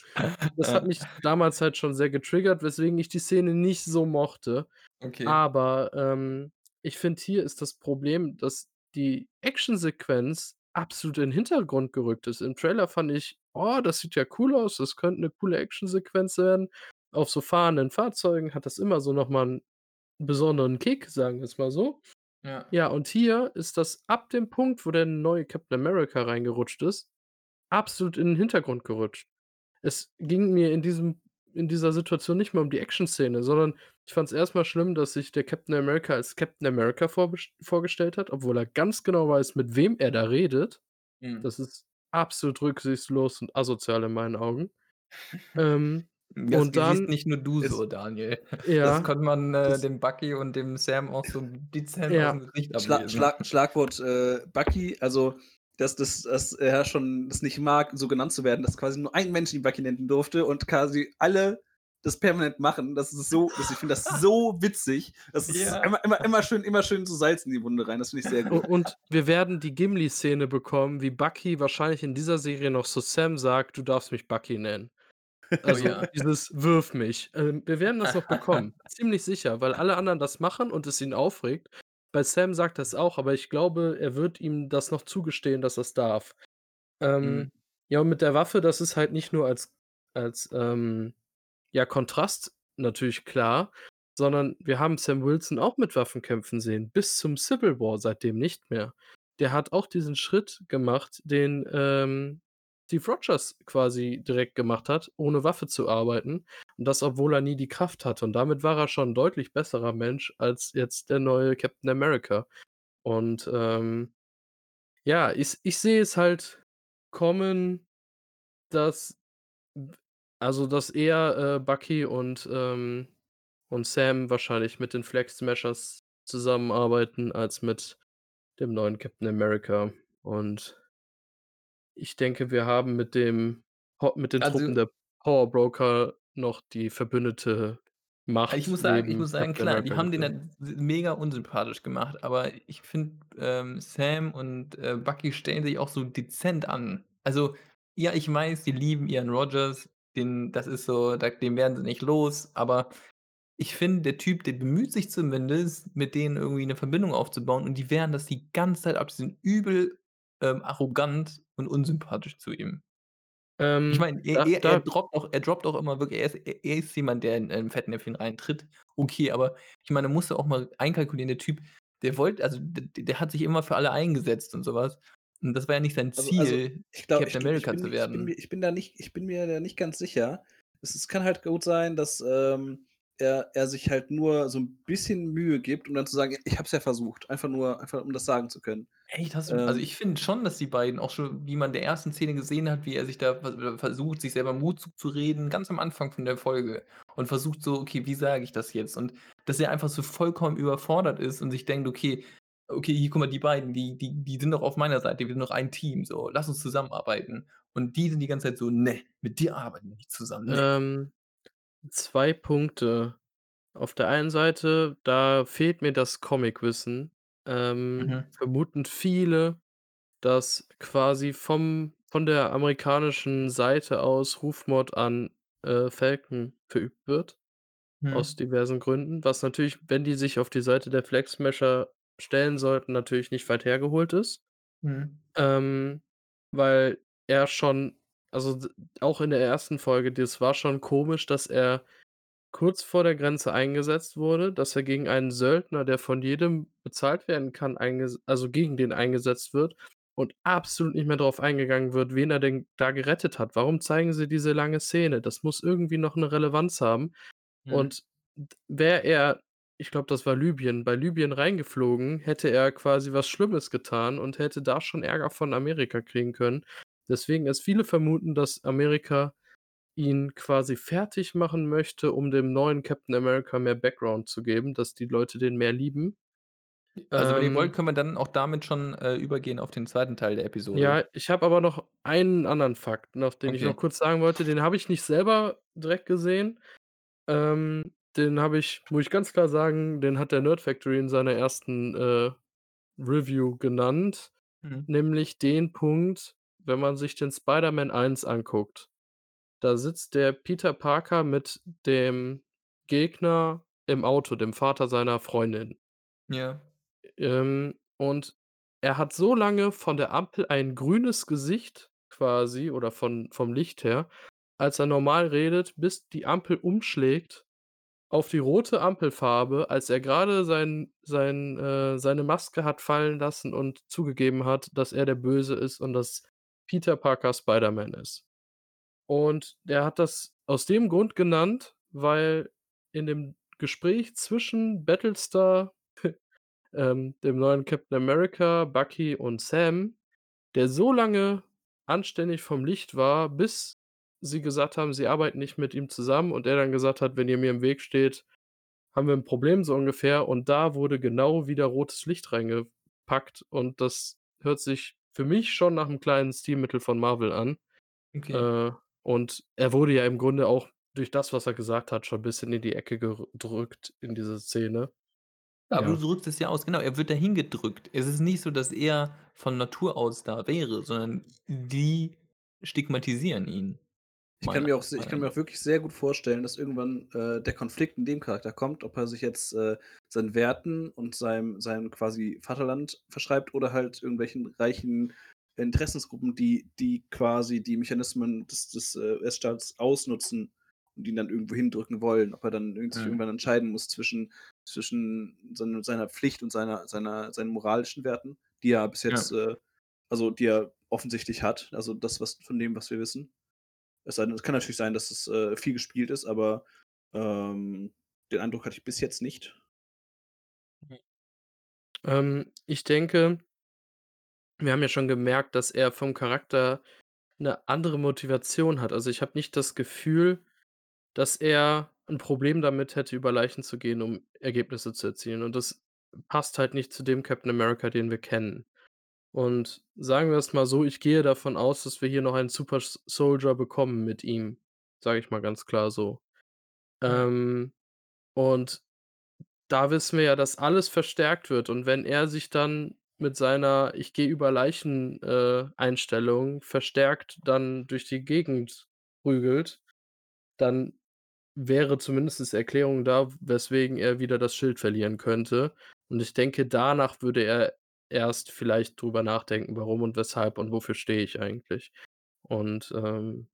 Das hat mich damals halt schon sehr getriggert, weswegen ich die Szene nicht so mochte. Okay. Aber, ähm, ich finde, hier ist das Problem, dass die Actionsequenz absolut in 'n Hintergrund gerückt ist. Im Trailer fand ich: „Oh, das sieht ja cool aus, das könnte 'ne coole Actionsequenz werden.“ Auf so fahrenden Fahrzeugen hat das immer so noch mal 'n besonderen Kick, sagen wir's mal so. Ja. Ja, und hier ist das ab dem Punkt, wo der neue Captain America reingerutscht ist, absolut in 'n Hintergrund gerutscht. Es ging mir in diesem in dieser Situation nicht mehr um die Action-Szene, sondern ich fand's erst mal schlimm, dass sich der Captain America als Captain America vorgestellt hat, obwohl er ganz genau weiß, mit wem er da redet. Mhm. Das ist absolut rücksichtslos und asozial in meinen Augen. *laughs* Ähm, Das und siehst dann nicht nur du es so, Daniel. Ja. Das konnte man, äh, Das dem Bucky und dem Sam auch so dezent Ja. aus'm Gesicht Schla ablesen. Schlag Schlagwort, äh, Bucky, also, dass dass dass er schon das nicht mag, so genannt zu werden, dass quasi nur ein Mensch ihn Bucky nennen durfte und quasi alle das permanent machen. Das ist so das ich finde das so witzig. Das ist Ja. immer immer immer schön immer schön so Salz in die Wunde rein. Das finde ich sehr gut. und wir werden die Gimli-Szene bekommen, wie Bucky wahrscheinlich in dieser Serie noch zu Sam sagt: „Du darfst mich Bucky nennen.“ Oh *laughs* Also, ja. dieses „Wirf mich.“ Ähm, wir werden das noch *laughs* bekommen. Ziemlich sicher, weil alle anderen das machen und es ihn aufregt. Bei Sam sagt er's auch, aber ich glaube, er wird ihm das noch zugestehen, dass er's darf. Ähm, Mhm. ja, und mit der Waffe, das ist halt nicht nur als als, ähm, ja, Kontrast natürlich klar, sondern wir haben Sam Wilson auch mit Waffen kämpfen sehen, bis zum Civil War, seitdem nicht mehr. Der hat auch diesen Schritt gemacht, den, ähm, Steve Rogers quasi direkt gemacht hat, ohne Waffe zu arbeiten und das, obwohl er nie die Kraft hatte. Und damit war er schon 'n deutlich besserer Mensch als jetzt der neue Captain America. Und, ähm, ja, ich ich sehe es halt kommen, dass also, dass eher, äh, Bucky und, ähm und Sam wahrscheinlich mit den Flag Smashers zusammenarbeiten als mit dem neuen Captain America. Und ich denke, wir haben mit dem mit den Truppen Also der Power Broker noch die verbündete Also, Macht ich muss sagen ich muss sagen, klar, die haben den s mega unsympathisch gemacht, aber ich finde, ähm, Sam und, äh, Bucky stellen sich auch so dezent an. Also, ja, ich weiß, die lieben ihren Rogers, den das ist so, da den werden sie nicht los, aber ich finde, der Typ, der bemüht sich zumindest, mit denen irgendwie 'ne Verbindung aufzubauen und die wehren das die ganze Zeit ab. Die sind übel, ähm, arrogant und unsympathisch zu ihm. Ich Ähm, meine, er da er er da droppt auch er droppt auch immer wirklich er ist er ist jemand, der in in Fettnäpfchen reintritt. Okay, aber ich meine, musst du auch mal einkalkulieren, der Typ, der wollte also, d d der hat sich immer für alle eingesetzt und so was. Und das war ja nicht sein Also also, Ziel, ich glaube ich Captain ich America bin zu ich bin werden. ich bin da nicht ich bin mir da nicht ganz sicher. Es es kann halt gut sein, dass, ähm, er er sich halt nur so 'n bisschen Mühe gibt, um dann zu sagen: „Ich habe es ja versucht.“ Einfach nur einfach um das sagen zu können. Echt, hast du also, Ähm ich finde schon, dass die beiden auch schon wie man in der ersten Szene gesehen hat, wie er sich da ver versucht, sich selber Mut zuzureden, ganz am Anfang von der Folge und versucht so: „Okay, wie sage ich das jetzt?“ Und dass er einfach so vollkommen überfordert ist und sich denkt: „Okay okay, hier, guck mal, die beiden, die die die sind doch auf meiner Seite, wir sind doch ein Team so, lass uns zusammenarbeiten.“ Und die sind die ganze Zeit so: „Ne, mit dir arbeiten wir nicht zusammen, ne.“ Ähm, 2 Punkte. Auf der einen Seite, da fehlt mir das Comicwissen. Ähm, Mhm. vermuten viele, dass quasi vom von der amerikanischen Seite aus Rufmord an, äh, Falcon verübt wird, aus Mhm. diversen Gründen, was natürlich, wenn die sich auf die Seite der Flag Smasher stellen sollten, natürlich nicht weit hergeholt ist. Mhm. Ähm, weil er schon also, d auch in der ersten Folge, das war schon komisch, dass er kurz vor der Grenze eingesetzt wurde, dass er gegen einen Söldner, der von jedem bezahlt werden kann, einges also, gegen den eingesetzt wird und absolut nicht mehr drauf eingegangen wird, wen er denn da gerettet hat. Warum zeigen sie diese lange Szene? Das muss irgendwie noch 'ne Relevanz haben. Mhm. Und wäre er ich glaube, das war Libyen bei Libyen reingeflogen, hätte er quasi was Schlimmes getan und hätte da schon Ärger von Amerika kriegen können. Deswegen ist viele vermuten, dass Amerika ihn quasi fertigmachen möchte, um dem neuen Captain America mehr Background zu geben, dass die Leute den mehr lieben. Also, wenn ihr wollt, Ähm können wir dann auch damit schon, äh, übergehen auf den 2. Teil der Episode. Ja, ich habe aber noch einen anderen Fakt noch, den ich noch Okay. kurz sagen wollte. Den habe ich nicht selber direkt gesehen. Ähm, den habe ich muss ich ganz klar sagen, den hat der Nerd Factory in seiner ersten, äh, Review genannt, Mhm. nämlich den Punkt, wenn man sich den Spider-Man 1 anguckt. Da sitzt der Peter Parker mit dem Gegner im Auto, dem Vater seiner Freundin. Ja. Ähm, und er hat so lange von der Ampel ein grünes Gesicht quasi oder von vom Licht her, als er normal redet, bis die Ampel umschlägt auf die rote Ampelfarbe, als er grade sein sein äh, seine Maske hat fallen lassen und zugegeben hat, dass er der Böse ist und dass Peter Parker Spider-Man ist. Und der hat das aus dem Grund genannt, weil in dem Gespräch zwischen Battlestar, *laughs* ähm, dem neuen Captain America, Bucky und Sam, der so lange anständig vom Licht war, bis sie gesagt haben, sie arbeiten nicht mit ihm zusammen und er dann gesagt hat: „Wenn ihr mir im Weg steht, haben wir 'n Problem“, so ungefähr. Und da wurde genau wieder rotes Licht reingepackt und das hört sich für mich schon nach 'nem kleinen Stilmittel von Marvel an. Okay. Äh, und er wurde ja im Grunde auch durch das, was er gesagt hat, schon bisschen in die Ecke gerü drückt in dieser Szene. Aber du Ja. drückst es ja aus. Genau, er wird dahin gedrückt. Es ist nicht so, dass er von Natur aus da wäre, sondern die stigmatisieren ihn. Ich kann mir auch ich kann mir auch wirklich sehr gut vorstellen, dass irgendwann, äh, der Konflikt in dem Charakter kommt, ob er sich jetzt, äh, seinen Werten und seinem seinem quasi Vaterland verschreibt oder halt irgendwelchen reichen Interessensgruppen, die die quasi die Mechanismen des des, äh, US-Staats ausnutzen und ihn dann irgendwo hindrücken wollen. Ob er dann irgend sich Mhm. irgendwann entscheiden muss zwischen zwischen seine seiner Pflicht und seiner seiner seinen moralischen Werten, die er bis Ja. jetzt, äh also, die er offensichtlich hat. Also, das, was von dem, was wir wissen. Es sei es kann natürlich sein, dass es, äh, viel gespielt ist, aber, ähm, den Eindruck hatte ich bis jetzt nicht. Mhm. Ähm, ich denke wir haben ja schon gemerkt, dass er vom Charakter 'ne andere Motivation hat. Also, ich habe nicht das Gefühl, dass er 'n Problem damit hätte, über Leichen zu gehen, um Ergebnisse zu erzielen. Und das passt halt nicht zu dem Captain America, den wir kennen. Und sagen wir es mal so, ich gehe davon aus, dass wir hier noch einen Super S Soldier bekommen mit ihm, sage ich mal ganz klar so. Ja. Ähm, und da wissen wir ja, dass alles verstärkt wird. Und wenn er sich dann mit seiner „Ich-gehe-über-Leichen“, äh, Einstellung verstärkt dann durch die Gegend prügelt, dann wäre zumindest Erklärung da, weswegen er wieder das Schild verlieren könnte. Und ich denke, danach würde er erst vielleicht drüber nachdenken: „Warum und weshalb und wofür stehe ich eigentlich?“ Und, ähm,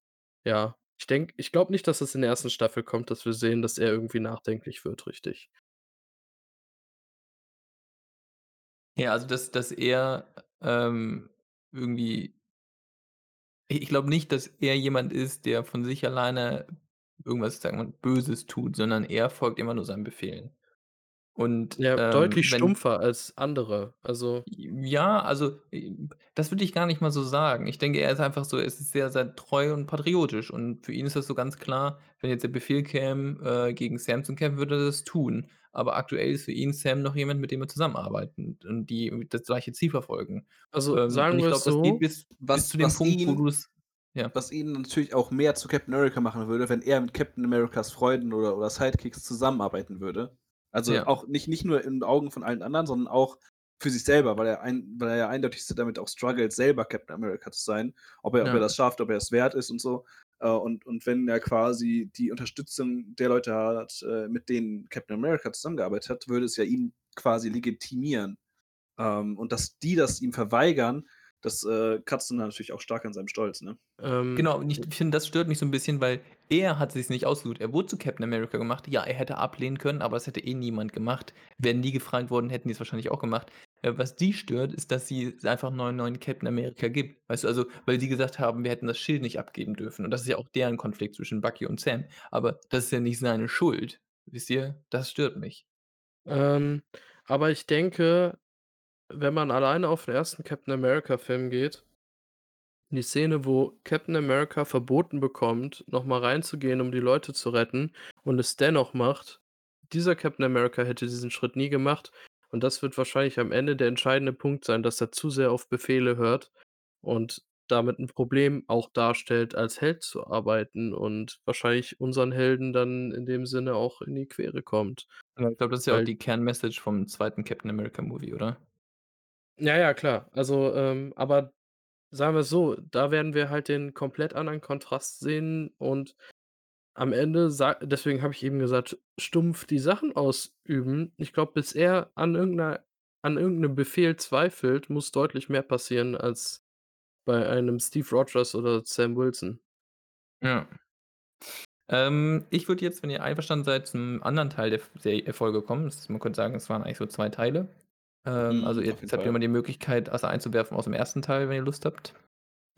ja, ich denke ich glaube nicht, dass das in der 1. Staffel kommt, dass wir sehen, dass er irgendwie nachdenklich wird, richtig. Ja, also, dass dass er, ähm, irgendwie ich glaube nicht, dass er jemand ist, der von sich alleine irgendwas, sagen wir Böses tut, sondern er folgt immer nur seinen Befehlen. Und, Ja, ähm, deutlich wenn stumpfer als andere, also Ja, also, das würde ich gar nicht mal so sagen. Ich denke, er ist einfach so er ist sehr, sehr treu und patriotisch. Und für ihn ist das so ganz klar, wenn jetzt der Befehl käme, äh, gegen Sam zu kämpfen, würde er das tun. Aber aktuell ist für ihn Sam noch jemand, mit dem er zusammenarbeiten und die das gleiche Ziel verfolgen. Also, Ähm, und sagen ich wir glaube, es das geht so bis bis Was zu dem was Punkt, wo ihn du's ja. was ihn natürlich auch mehr zu Captain America machen würde, wenn er mit Captain Americas Freunden oder oder Sidekicks zusammenarbeiten würde. Also, Ja. auch nicht nicht nur in Augen von allen anderen, sondern auch für sich selber, weil er ein weil er ja eindeutig damit auch struggelt, selber Captain America zu sein. Ob er ob er Ja. das schafft, ob er es wert ist und so. Äh, und und wenn er quasi die Unterstützung der Leute hat, äh, mit denen Captain America zusammengearbeitet hat, würde es ja ihn quasi legitimieren. Ähm, und dass die das ihm verweigern, Das, äh, kratzt dann natürlich auch stark an seinem Stolz, ne? Ähm, Genau, und ich finde, das stört mich so 'n bisschen, weil er hat sich's nicht ausgesucht. Er wurde zu Captain America gemacht. Ja, er hätte ablehnen können, aber das hätte eh niemand gemacht. Wären die gefragt worden, hätten die's wahrscheinlich auch gemacht. Äh, was die stört, ist, dass sie es einfach neuen neuen Captain America gibt. Weißt du, also, weil die gesagt haben, wir hätten das Schild nicht abgeben dürfen. Und das ist ja auch deren Konflikt zwischen Bucky und Sam. Aber das ist ja nicht seine Schuld. Wisst ihr? Das stört mich. Ähm, aber ich denke, wenn man alleine auf den ersten Captain America-Film geht die Szene, wo Captain America verboten bekommt, noch mal reinzugehen, um die Leute zu retten und es dennoch macht. Dieser Captain America hätte diesen Schritt nie gemacht und das wird wahrscheinlich am Ende der entscheidende Punkt sein, dass er zu sehr auf Befehle hört und damit 'n Problem auch darstellt, als Held zu arbeiten und wahrscheinlich unseren Helden dann in dem Sinne auch in die Quere kommt. Ich glaube, das ist ja auch Weil die Kernmessage vom 2. Captain America Movie, oder? Ja, ja, klar. Also, ähm, aber sagen wir's so, da werden wir halt den komplett anderen Kontrast sehen und am Ende deswegen habe ich eben gesagt, stumpf die Sachen ausüben. Ich glaube, bis er an irgend 'ner an irgend 'nem Befehl zweifelt, muss deutlich mehr passieren als bei einem Steve Rogers oder Sam Wilson. Ja. Ähm, ich würde jetzt, wenn ihr einverstanden seid, zum anderen Teil der Folge kommen. Man könnte sagen, es waren eigentlich so 2 Teile. Ähm, also Mhm, auf jetzt habt ihr mal die Möglichkeit, was einzuwerfen aus dem 1. Teil, wenn ihr Lust habt.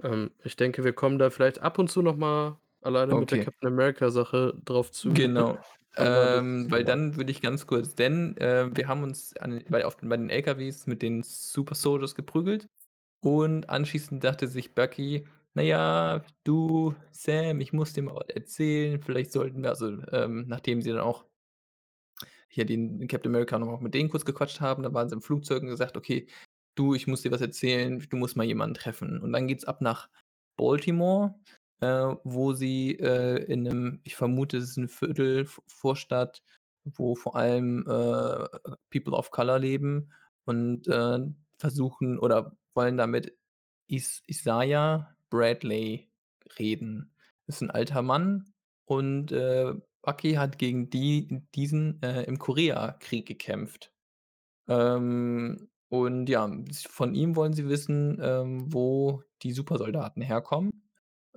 Ähm, ich denke, wir kommen da vielleicht ab und zu noch mal alleine mit der Okay. Captain America Sache drauf zu. Genau. *laughs* Ähm, weil dann würde ich ganz kurz denn, äh, wir haben uns an bei auf bei den LKWs mit den Super Soldiers geprügelt und anschließend dachte sich Bucky: „Na ja, du, Sam, ich muss dir mal was erzählen. Vielleicht sollten wir“ also, ähm, nachdem sie dann auch hier den Captain America noch mal mit denen kurz gequatscht haben, dann waren sie im Flugzeug und gesagt: „Okay, du, ich muss dir was erzählen. Du musst mal jemanden treffen.“ Und dann geht's ab nach Baltimore, äh, wo sie, äh, in 'nem ich vermute, es ist 'n Viertel, Vorstadt, wo vor allem, äh, People of Color leben und, äh, versuchen oder wollen da mit Is Isaiah Bradley reden. Ist 'n alter Mann und, äh, Bucky hat gegen die diesen, äh, im Koreakrieg gekämpft. Ähm, und ja, von ihm wollen sie wissen, ähm, wo die Supersoldaten herkommen,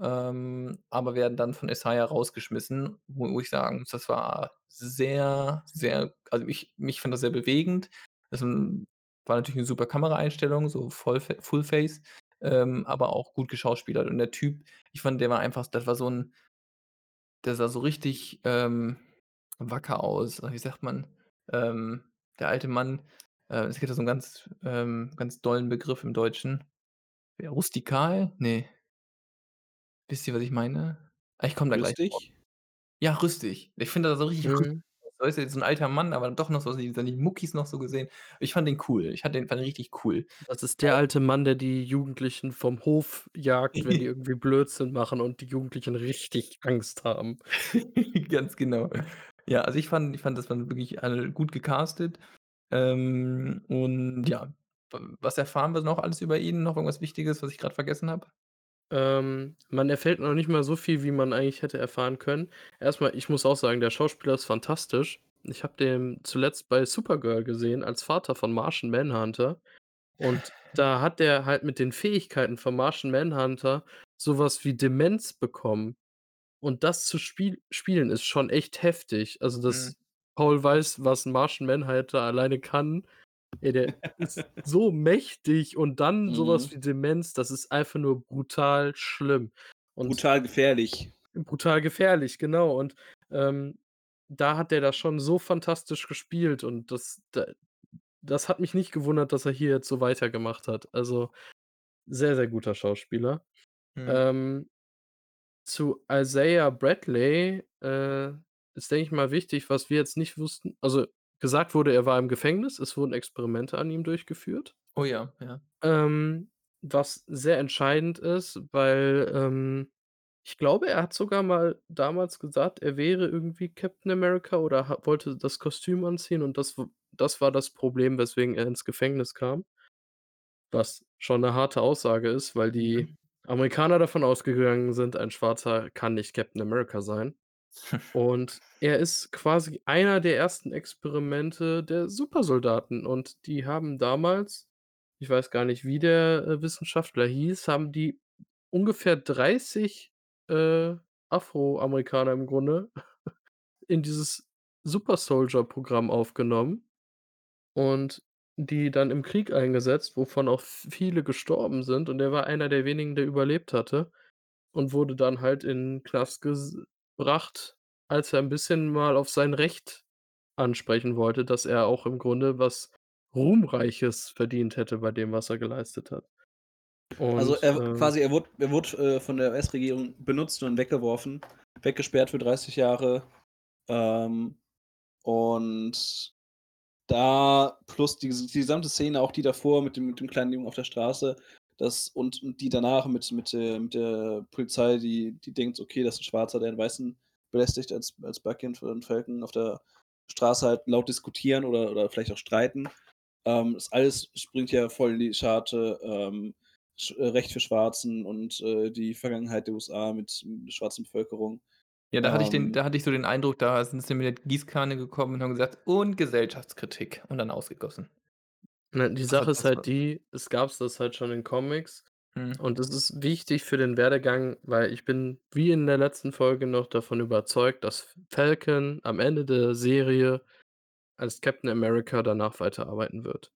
ähm, aber werden dann von Isaiah rausgeschmissen, wo wo ich sagen muss, das war sehr, sehr also ich mich fand das sehr bewegend. Das, hm, war natürlich 'ne super Kameraeinstellung, so Vollfa Full-Face, ähm, aber auch gut geschauspielert. Und der Typ, ich fand, der war einfach das war so 'n der sah so richtig, ähm, wacker aus. Wie sagt man? Ähm, der alte Mann, äh, es gibt da so 'n ganz, ähm, ganz dollen Begriff im Deutschen. Rustikal? Ne. Wisst ihr, was ich meine? Ah, ich komme da gleich drauf. Ja, rüstig. Ich finde, sah so richtig rüstig Mhm. Weißt du, jetzt so 'n alter Mann, aber doch noch so seine Muckis noch so gesehen. Ich fand den cool. Ich fand den fand den richtig cool. Das ist der alte Mann, der die Jugendlichen vom Hof jagt, wenn die *laughs* irgendwie Blödsinn machen und die Jugendlichen richtig Angst haben. *laughs* Ganz genau. Ja, also ich fand ich fand, das waren wirklich alle gut gecastet. Ähm, und ja, was erfahren wir noch alles über ihn? Noch irgendwas Wichtiges, was ich grad vergessen habe? Ähm, man erfährt noch nicht mal so viel, wie man eigentlich hätte erfahren können. Erst mal, ich muss auch sagen, der Schauspieler ist fantastisch. Ich habe den zuletzt bei Supergirl gesehen als Vater von Martian Manhunter und *laughs* da hat der halt mit den Fähigkeiten von Martian Manhunter so was wie Demenz bekommen. Und das zu spiel spielen ist schon echt heftig. Also, Mhm. dass Paul weiß, was 'n Martian Manhunter alleine kann. Ey, der ist so mächtig und dann Mhm. wie Demenz, das ist einfach nur brutal schlimm und Brutal gefährlich. brutal gefährlich, genau. Und, ähm, da hat der das schon so fantastisch gespielt und das da das hat mich nicht gewundert, dass er hier jetzt so weitergemacht hat. Also, sehr, sehr guter Schauspieler. Mhm. Ähm, zu Isaiah Bradley, äh, ist, denke ich mal, wichtig, was wir jetzt nicht wussten also, gesagt wurde, er war im Gefängnis. Es wurden Experimente an ihm durchgeführt. Oh ja, ja. Ähm, was sehr entscheidend ist, weil, ähm, ich glaube, er hat sogar mal damals gesagt, er wäre irgendwie Captain America oder wollte das Kostüm anziehen und das das war das Problem, weswegen er ins Gefängnis kam. Was schon 'ne harte Aussage ist, weil die Mhm. Amerikaner davon ausgegangen sind, ein Schwarzer kann nicht Captain America sein. Und er ist quasi einer der ersten Experimente der Supersoldaten. Und die haben damals ich weiß gar nicht, wie der, äh, Wissenschaftler hieß, haben die ungefähr 30, äh, Afroamerikaner im Grunde *laughs* in dieses Super Soldier Programm aufgenommen und die dann im Krieg eingesetzt, wovon auch viele gestorben sind. Und er war einer der wenigen, der überlebt hatte und wurde dann halt in Knast ges bracht, als er 'n bisschen mal auf sein Recht ansprechen wollte, dass er auch im Grunde was Ruhmreiches verdient hätte bei dem, was er geleistet hat. Also, Und, er ähm quasi er wurde er wurde, äh, von der US-Regierung benutzt und weggeworfen, weggesperrt für 30 Jahre. Ähm, und da plus diese die gesamte Szene, auch die davor mit dem mit dem kleinen Jungen auf der Straße, das und und die danach mit mit der mit der Polizei, die die denkt: „Okay, das ist 'n Schwarzer, der 'n Weißen belästigt“, als als Bucky und Falcon auf der Straße halt laut diskutieren oder oder vielleicht auch streiten. Ähm, das alles springt ja voll in die Scharte, ähm, äh, Recht für Schwarzen und, äh, die Vergangenheit der USA mit mit der schwarzen Bevölkerung. Ja, da hatte ich den Ähm da hatte ich so den Eindruck, da sind sie mit der Gießkanne gekommen und haben gesagt: „Und Gesellschaftskritik“ und dann ausgegossen. Ne, die Das Sache hat ist das halt war die, es gab's das halt schon in Comics Mhm. und das ist wichtig für den Werdegang, weil ich bin, wie in der letzten Folge noch, davon überzeugt, dass Falcon am Ende der Serie als Captain America danach weiterarbeiten wird.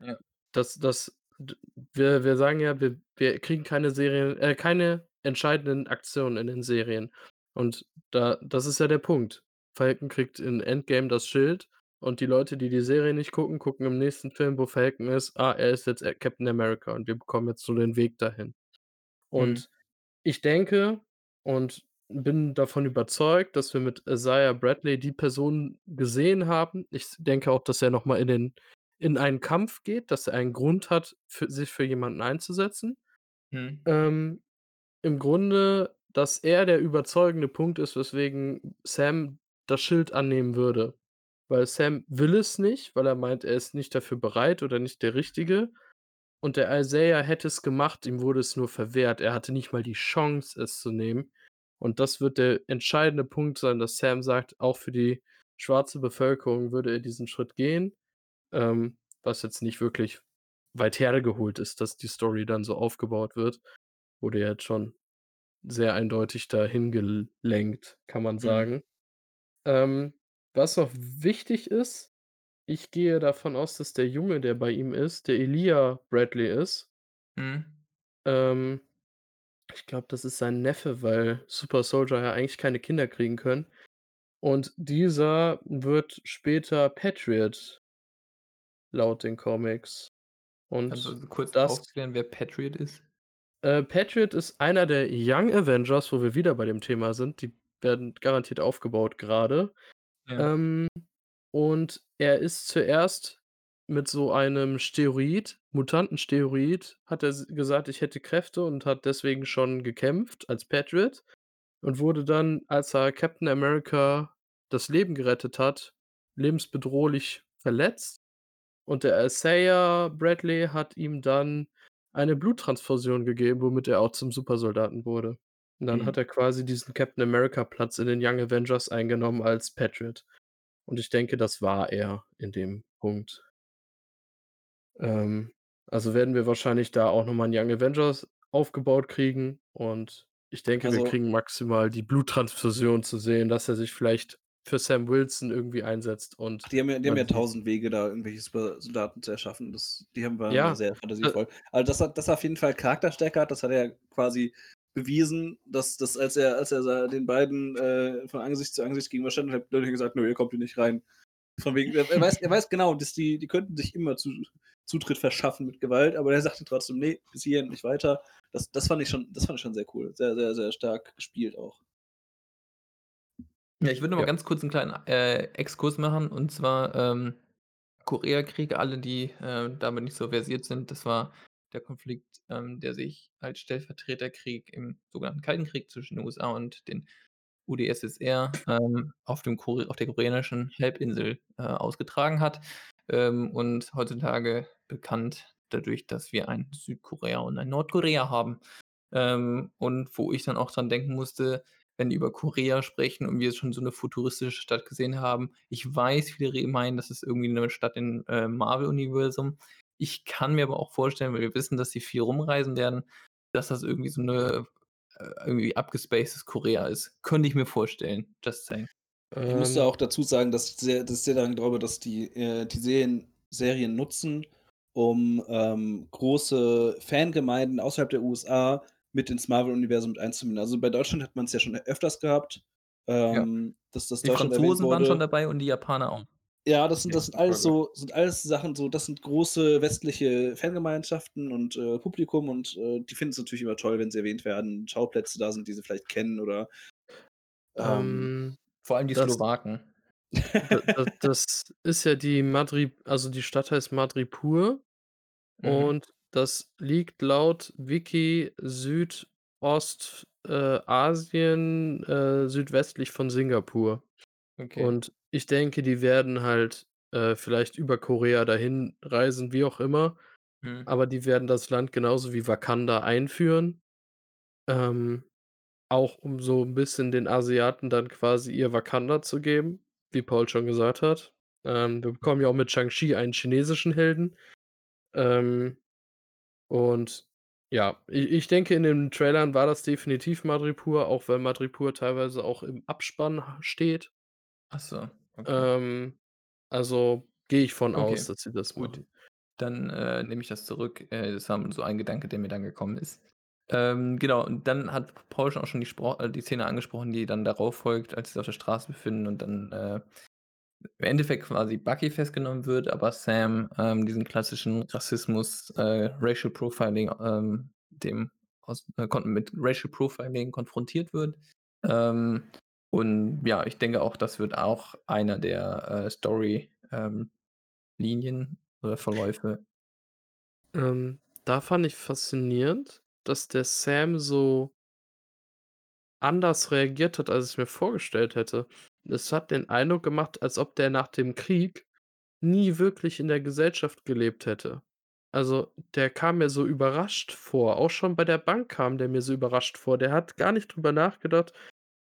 Ja. Das das d wir wir sagen ja, wir wir kriegen keine Serien äh, keine entscheidenden Aktionen in den Serien. Und da das ist ja der Punkt. Falcon kriegt in Endgame das Schild und die Leute, die die Serie nicht gucken, gucken im nächsten Film, wo Falcon ist: „Ah, er ist jetzt, äh, Captain America“ und wir bekommen jetzt so den Weg dahin. Mhm. Und ich denke und bin davon überzeugt, dass wir mit Isaiah Bradley die Person gesehen haben. Ich denke auch, dass er noch mal in den in einen Kampf geht, dass er einen Grund hat, für sich für jemanden einzusetzen. Mhm. Ähm, im Grunde, dass er der überzeugende Punkt ist, weswegen Sam das Schild annehmen würde. Weil Sam will es nicht, weil er meint, er ist nicht dafür bereit oder nicht der Richtige. Und der Isaiah hätte es gemacht, ihm wurde es nur verwehrt. Er hatte nicht mal die Chance, es zu nehmen. Und das wird der entscheidende Punkt sein, dass Sam sagt, auch für die schwarze Bevölkerung würde er diesen Schritt gehen. Ähm, was jetzt nicht wirklich weit hergeholt ist, dass die Story dann so aufgebaut wird. Wurde ja jetzt schon sehr eindeutig dahin gelenkt, kann man Mhm. sagen. Ähm, was noch wichtig ist, ich gehe davon aus, dass der Junge, der bei ihm ist, der Elijah Bradley ist. Mhm. Ähm, ich glaube, das ist sein Neffe, weil Super Soldier ja eigentlich keine Kinder kriegen können. Und dieser wird später Patriot laut den Comics. Kannst du Und also kurz das aufklären, wer Patriot ist? Äh, Patriot ist einer der Young Avengers, wo wir wieder bei dem Thema sind. Die werden garantiert aufgebaut grade. Ähm, und er ist zuerst mit so einem Steroid Mutantensteroid hat er gesagt: „Ich hätte Kräfte“ und hat deswegen schon gekämpft als Patriot und wurde dann, als er Captain America das Leben gerettet hat, lebensbedrohlich verletzt. Und der Isaiah Bradley hat ihm dann eine Bluttransfusion gegeben, womit er auch zum Supersoldaten wurde. Und dann hat Mhm. er quasi diesen Captain America Platz in den Young Avengers eingenommen als Patriot. Und ich denke, das war er in dem Punkt. Ähm, also werden wir wahrscheinlich da auch noch mal 'n Young Avengers aufgebaut kriegen und ich denke, wir Also kriegen maximal die Bluttransfusion zu sehen, dass er sich vielleicht für Sam Wilson irgendwie einsetzt und die haben ja die haben ja 1000 Wege, da irgendwelche Supersoldaten zu erschaffen. Das die haben ja Ja, sehr äh fantasievoll. Also, dass er dass er auf jeden Fall Charakterstärke hat, das hat er ja quasi bewiesen, dass dass als er als er den beiden, äh, von Angesicht zu Angesicht gegenüberstand, hat Blödel gesagt: „Nö, ihr kommt hier nicht rein.“ Von wegen er weiß er weiß genau, dass die die könnten sich immer Zu Zutritt verschaffen mit Gewalt, aber er sagte trotzdem: „Ne, bis hierhin, nicht weiter.“ Das das fand ich schon das fand ich schon sehr cool. Sehr, sehr, sehr stark gespielt auch. Ja, ich würde noch mal Ja. ganz kurz 'n kleinen, äh, Exkurs machen und zwar, ähm, Koreakrieg, alle, die, äh, damit nicht so versiert sind, das war der Konflikt, ähm, der sich als Stellvertreterkrieg im sogenannten Kalten Krieg zwischen den USA und den UdSSR, ähm, auf dem auf der koreanischen Halbinsel, äh, ausgetragen hat, ähm, und heutzutage bekannt dadurch, dass wir ein Südkorea und ein Nordkorea haben. Ähm, und wo ich dann auch dran denken musste, wenn die über Korea sprechen und wir schon so 'ne futuristische Stadt gesehen haben. Ich weiß, viele meinen, das ist irgendwie 'ne Stadt im, äh, Marvel-Universum. Ich kann mir aber auch vorstellen, weil wir wissen, dass sie viel rumreisen werden, dass das irgendwie so 'ne äh, irgendwie abgespacedes Korea ist. Könnte ich mir vorstellen, just saying. Ich müsste Ähm auch dazu sagen, dass ich sehr dass ich sehr daran glaube, dass die äh, die Serien Serien nutzen, um, ähm, große Fangemeinden außerhalb der USA mit ins Marvel-Universum mit einzubinden. Also, bei Deutschland hat man's ja schon öfters gehabt, Ja. ähm, dass dass Die Deutschland erwähnt Franzosen waren schon dabei und die Japaner auch. Ja, das sind das sind alles so sind alles Sachen so das sind große westliche Fangemeinschaften und, äh, Publikum und, äh, die finden's natürlich immer toll, wenn sie erwähnt werden, Schauplätze da sind, die sie vielleicht kennen oder ähm Ähm, Vor allem die das Slowaken. da da das ist ja die Madri also, die Stadt heißt Madripoor Mhm. und das liegt laut Wiki Südost äh, äh, südwestlich von Singapur. Okay. Und ich denke, die werden halt, äh, vielleicht über Korea dahin reisen, wie auch immer, Mhm. aber die werden das Land genauso wie Wakanda einführen. Ähm, auch um so 'n bisschen den Asiaten dann quasi ihr Wakanda zu geben, wie Paul schon gesagt hat. Ähm, wir bekommen ja auch mit Shang-Chi einen chinesischen Helden. Ähm, und ja, i ich denke, in den Trailern war das definitiv Madripoor, auch weil Madripoor teilweise auch im Abspann steht. Ach so, okay. Ähm, also, gehe ich von aus, Okay, dass sie das gut. machen. Dann, äh, nehme ich das zurück. Äh, das war so ein Gedanke, der mir dann gekommen ist. Ähm, genau, und dann hat Paul schon auch schon die Spro äh, die Szene angesprochen, die dann darauf folgt, als sie sich auf der Straße befinden und dann, äh, im Endeffekt quasi Bucky festgenommen wird, aber Sam, ähm, diesen klassischen Rassismus, äh, Racial Profiling, ähm, dem aus äh, kon mit Racial Profiling konfrontiert wird. Ähm, und ja, ich denke auch, das wird auch einer der, äh, Story ähm, oder Verläufe. Ähm, da fand ich faszinierend, dass der Sam so anders reagiert hat, als ich's mir vorgestellt hätte. Es hat den Eindruck gemacht, als ob der nach dem Krieg nie wirklich in der Gesellschaft gelebt hätte. Also, der kam mir so überrascht vor. Auch schon bei der Bank kam der mir so überrascht vor. Der hat gar nicht drüber nachgedacht,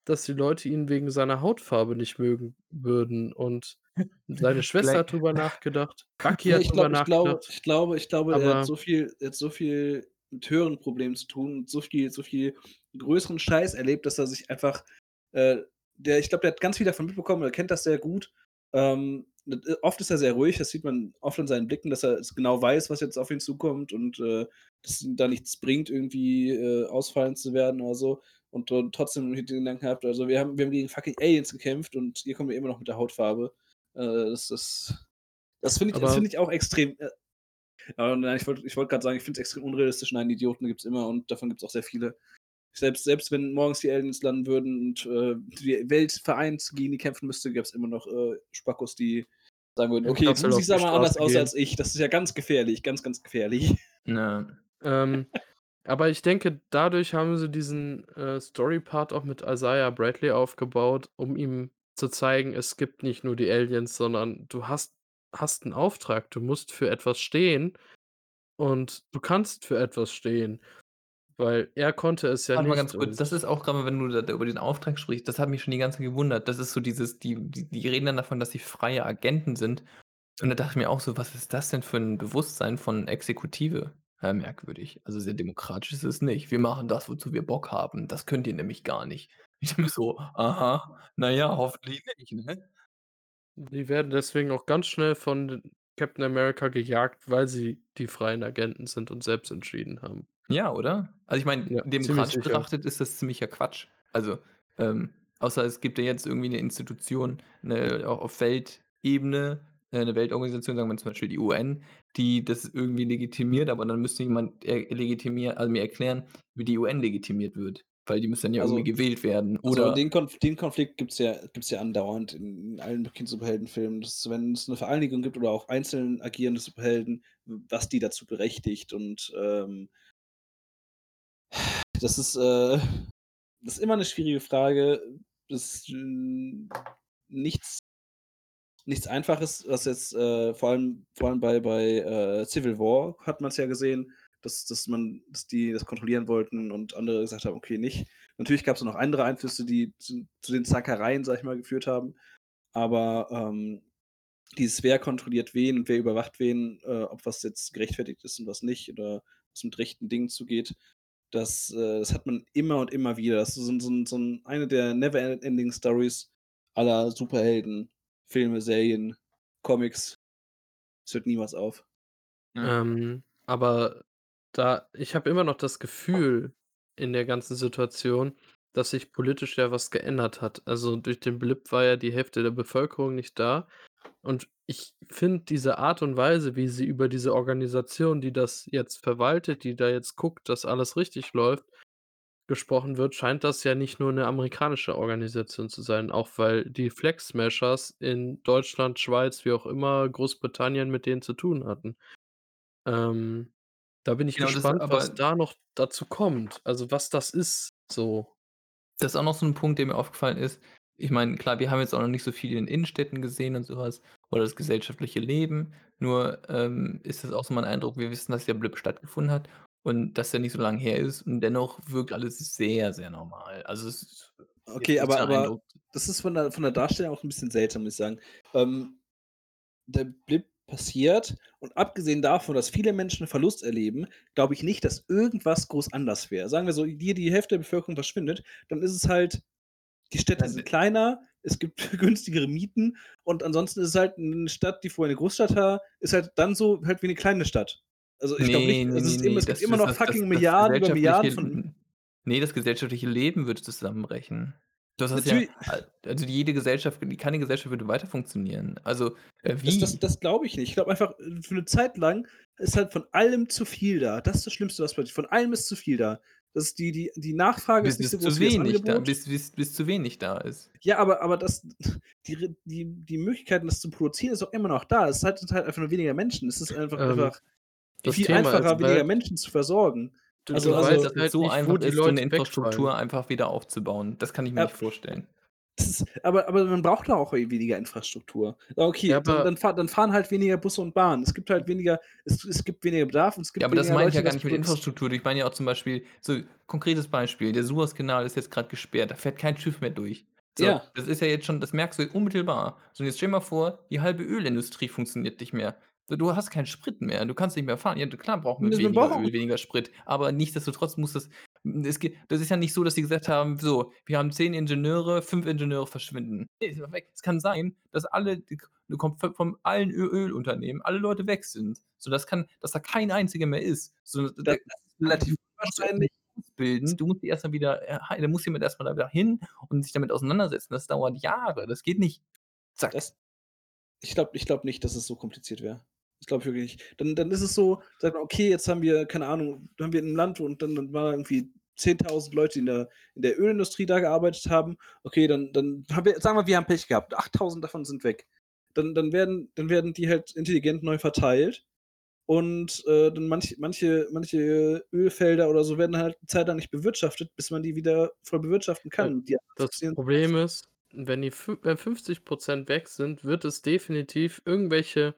dass die Leute ihn wegen seiner Hautfarbe nicht mögen würden. Und *laughs* seine Schwester hat drüber nachgedacht. Bucky Ne, hat ich drüber glaube ich glaube nachgedacht. ich glaube ich glaube, er hat so viel er hat so viel mit höheren Problemen zu tun, so viel so viel größeren Scheiß erlebt, dass er sich einfach, äh der ich glaube, der hat ganz viel davon mitbekommen, er kennt das sehr gut. Ähm, äh, oft ist er sehr ruhig, das sieht man oft an seinen Blicken, dass er genau weiß, was jetzt auf ihn zukommt und, äh, dass ihm da nichts bringt, irgendwie, äh, ausfallend zu werden oder so und trotzdem den Gedanken gehabt, also: „Wir haben wir haben gegen fucking Aliens gekämpft und ihr kommt mir immer noch mit der Hautfarbe.“ Äh, das das das finde ich das finde ich auch extrem, äh aber nein, ich wollte ich wollte grad sagen, ich finde es extrem unrealistisch. Nein, Idioten gibt's immer und davon gibt's auch sehr viele. Selbst selbst wenn morgens die Aliens landen würden und, äh, die Welt vereint gegen die kämpfen müsste, gäb's immer noch, äh, Spackos, die sagen würden: „Okay, auf siehst die aber anders Straße aus gehen. als ich. Das ist ja ganz gefährlich, ganz, ganz gefährlich.“ Ja. Ähm, *laughs* aber ich denke, dadurch haben sie diesen, äh, Story-Part auch mit Isaiah Bradley aufgebaut, um ihm zu zeigen, es gibt nicht nur die Aliens, sondern du hast hast 'n Auftrag. Du musst für etwas stehen und du kannst für etwas stehen, weil er konnte es ja Warte mal nicht ganz kurz, das ist auch grade, wenn du da über den Auftrag sprichst, das hat mich schon die ganze Zeit gewundert. Das ist so dieses die die die reden dann davon, dass sie freie Agenten sind. Und da dachte ich mir auch so: „Was ist das denn für 'n Bewusstsein von Exekutive?“ Äh, merkwürdig. Also, sehr demokratisch ist es nicht. „Wir machen das, wozu wir Bock haben. Das könnt ihr nämlich gar nicht.“ *laughs* Ich mir so: „Aha, na ja, hoffentlich nicht, ne?“ Die werden deswegen auch ganz schnell von Captain America gejagt, weil sie die freien Agenten sind und selbst entschieden haben. Ja, oder? Also, ich meine, Ja, ziemlich demokratisch sicher. betrachtet ist das ziemlicher Quatsch. Also, ähm, außer es gibt ja jetzt irgendwie 'ne Institution, 'ne au auf Weltebene, äh, 'ne Weltorganisation, sagen wir zum Beispiel die UN, die das irgendwie legitimiert, aber dann müsste jemand, äh, legitimier also, mir erklären, wie die UN legitimiert wird, weil die müsste dann ja irgendwie Also gewählt werden also, oder den Konf den Konflikt gibt's ja gibt's ja andauernd in allen möglichen Superheldenfilmen, dass wenn es 'ne Vereinigung gibt oder auch einzeln agierende Superhelden, was die dazu berechtigt und, ähm das ist, äh das ist immer 'ne schwierige Frage. Das, hm, nichts nichts Einfaches, was jetzt, äh, vor allem vor allem bei bei, äh, Civil War hat man's ja gesehen, dass dass man dass die das kontrollieren wollten und andere gesagt haben: „Okay, nicht.“ Natürlich gab's da noch andere Einflüsse, die zu zu den Zackereien, sage ich mal, geführt haben, aber, ähm dieses wer kontrolliert wen und wer überwacht wen, äh, ob was jetzt gerechtfertigt ist und was nicht oder was mit rechten Dingen zugeht. Das, äh, das hat man immer und immer wieder. Das ist so so so eine der never en ending Stories aller Superhelden, Filme, Serien, Comics. Es hört niemals auf. Ja. Ähm, aber da ich habe immer noch das Gefühl in der ganzen Situation, dass sich politisch ja was geändert hat. Also, durch den Blip war ja die Hälfte der Bevölkerung nicht da. Und ich finde diese Art und Weise, wie sie über diese Organisation, die das jetzt verwaltet, die da jetzt guckt, dass alles richtig läuft, gesprochen wird, scheint das ja nicht nur 'ne amerikanische Organisation zu sein, auch weil die Flag Smashers in Deutschland, Schweiz, wie auch immer, Großbritannien mit denen zu tun hatten. Ähm, da bin ich Genau, das gespannt, was aber da noch dazu kommt. Also, was das ist, so. Das ist auch noch so 'n Punkt, der mir aufgefallen ist. Ich meine, klar, wir haben jetzt auch noch nicht so viel in Innenstädten gesehen und so was oder das gesellschaftliche Leben. Nur, ähm, ist das auch so mein Eindruck, wir wissen, dass der Blip stattgefunden hat und dass der nicht so lang her ist und dennoch wirkt alles sehr, sehr normal. Also, es ist Okay, aber aber das ist von der von der Darstellung auch 'n bisschen seltsam, muss ich sagen. Ähm, der Blip passiert und abgesehen davon, dass viele Menschen Verlust erleben, glaube ich nicht, dass irgendwas groß anders wäre. Sagen wir so, die die Hälfte der Bevölkerung verschwindet, dann ist es halt die Städte sind ne kleiner, es gibt *laughs* günstigere Mieten und ansonsten ist es halt 'ne Stadt, die vorher 'ne Großstadt war, ist halt dann so halt wie 'ne kleine Stadt. Also, ich glaube Ne, nicht ne, also, es ne, ist immer es gibt das immer das noch das das fucking das Milliarden über Milliarden von n ne, das gesellschaftliche Leben würde zusammenbrechen. Das ist ja also, jede Gesellschaft keine Gesellschaft würde weiter funktionieren. Also, äh, Das das wie? das glaube ich nicht. Ich glaube einfach, äh, für 'ne Zeit lang ist halt von allem zu viel da. Das ist das Schlimmste, was passiert. Von allem ist zu viel da. Das die die die Nachfrage Bis ist nicht so groß zu wie das wenig da bis bis bis zu wenig da ist. Ja, aber aber das die die die Möglichkeiten, das zu produzieren, ist auch immer noch da. Es halt sind halt einfach nur weniger Menschen. Es ist einfach Ähm, einfach das viel Thema ist einfacher, weniger halt Menschen zu versorgen. du Ich du Also also dass weißt es halt so nicht, wo einfach die ist, so 'ne Leute Infrastruktur wegfallen. einfach wieder aufzubauen. Das kann ich mir Ja. nicht vorstellen. Ist aber aber man braucht da auch weniger Infrastruktur. Ja, Okay, dann aber dann fahr dann fahren halt weniger Busse und Bahnen. Es gibt halt weniger es es gibt weniger Bedarf und es Ja, gibt aber das weniger meine ich ja gar nicht mit. Infrastruktur. Ich meine ja auch zum Beispiel so konkretes Beispiel, der Suezkanal ist jetzt grad gesperrt, da fährt kein Schiff mehr durch. So, Ja. das ist ja jetzt schon das merkst du unmittelbar. So, und jetzt stell dir mal vor, die halbe Ölindustrie funktioniert nicht mehr. Du hast keinen Sprit mehr, du kannst nicht mehr fahren. Ja, klar brauchen wir weniger braucht auch Öl, weniger Sprit, aber nichtsdestotrotz muss das es geht das ist ja nicht so, dass sie gesagt haben: „So, wir haben 10 Ingenieure, 5 Ingenieure verschwinden.“ Ne, die sind weg. Es kann sein, dass alle die k kommt v von allen Ö Ölunternehmen alle Leute weg sind. So, das kann dass da kein einziger mehr ist. So, Das d ist relativ unwahrscheinlich. ausbilden. Du musst die erst mal wieder äh, da muss jemand erst mal da wieder hin und sich damit auseinandersetzen. Das dauert Jahre. Das geht nicht zack. Das ich glaube ich glaube nicht, dass es so kompliziert wäre. Das glaube ich wirklich nicht. Dann dann ist es so, sagt man: „Okay, jetzt haben wir, keine Ahnung haben wir 'n Land und dann dann waren da irgendwie 10.000 Leute, die in der in der Ölindustrie da gearbeitet haben. Okay, dann dann haben wir sagen wir, wir haben Pech gehabt. 8.000 davon sind weg. Dann dann werden dann werden die halt intelligent neu verteilt und, äh, dann manch manche manche Ölfelder oder so werden halt 'ne Zeit lang nicht bewirtschaftet, bis man die wieder voll bewirtschaften kann. Die das Problem ist, wenn die wenn 50 % weg sind, wird es definitiv irgendwelche,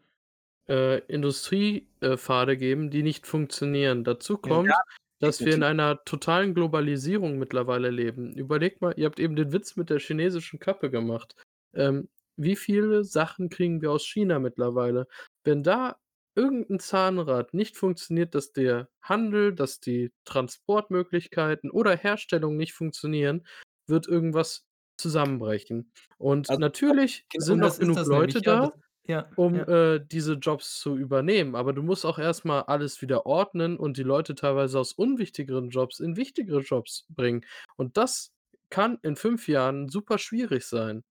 äh, Industrie äh, geben, die nicht funktionieren. Dazu Ja, kommt, dass wir in definitiv. einer totalen Globalisierung mittlerweile leben. Überlegt mal, ihr habt eben den Witz mit der chinesischen Kappe gemacht. Ähm, wie viele Sachen kriegen wir aus China mittlerweile? Wenn da irgend 'n Zahnrad nicht funktioniert, dass der Handel, dass die Transportmöglichkeiten oder Herstellung nicht funktionieren, wird irgendwas zusammenbrechen. Und Also, natürlich Genau, sind noch das ist genug das Leute nämlich, ja, das da, ja, um, ja. äh, diese Jobs zu übernehmen, aber du musst auch erst mal alles wieder ordnen und die Leute teilweise aus unwichtigeren Jobs in wichtigere Jobs bringen. Und das kann in 5 Jahren super schwierig sein.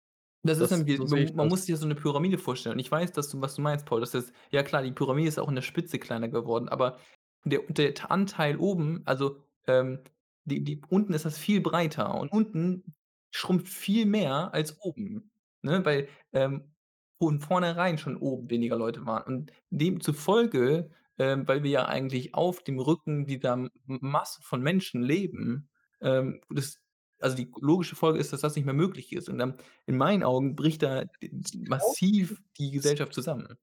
Das ist Das dann wie so man man muss sich so 'ne Pyramide vorstellen. Und ich weiß, dass du was du meinst, Paul. Das ist ja klar, die Pyramide ist auch in der Spitze kleiner geworden, aber der der Anteil oben, also, ähm, die die unten ist das viel breiter und unten schrumpft viel mehr als oben, ne, weil, ähm, von vornherein schon oben weniger Leute waren. Und demzufolge, ähm, weil wir ja eigentlich auf dem Rücken dieser Masse von Menschen leben, ähm, das also, die logische Folge ist, dass das nicht mehr möglich ist. Und dann in meinen Augen bricht da d massiv die Gesellschaft zusammen.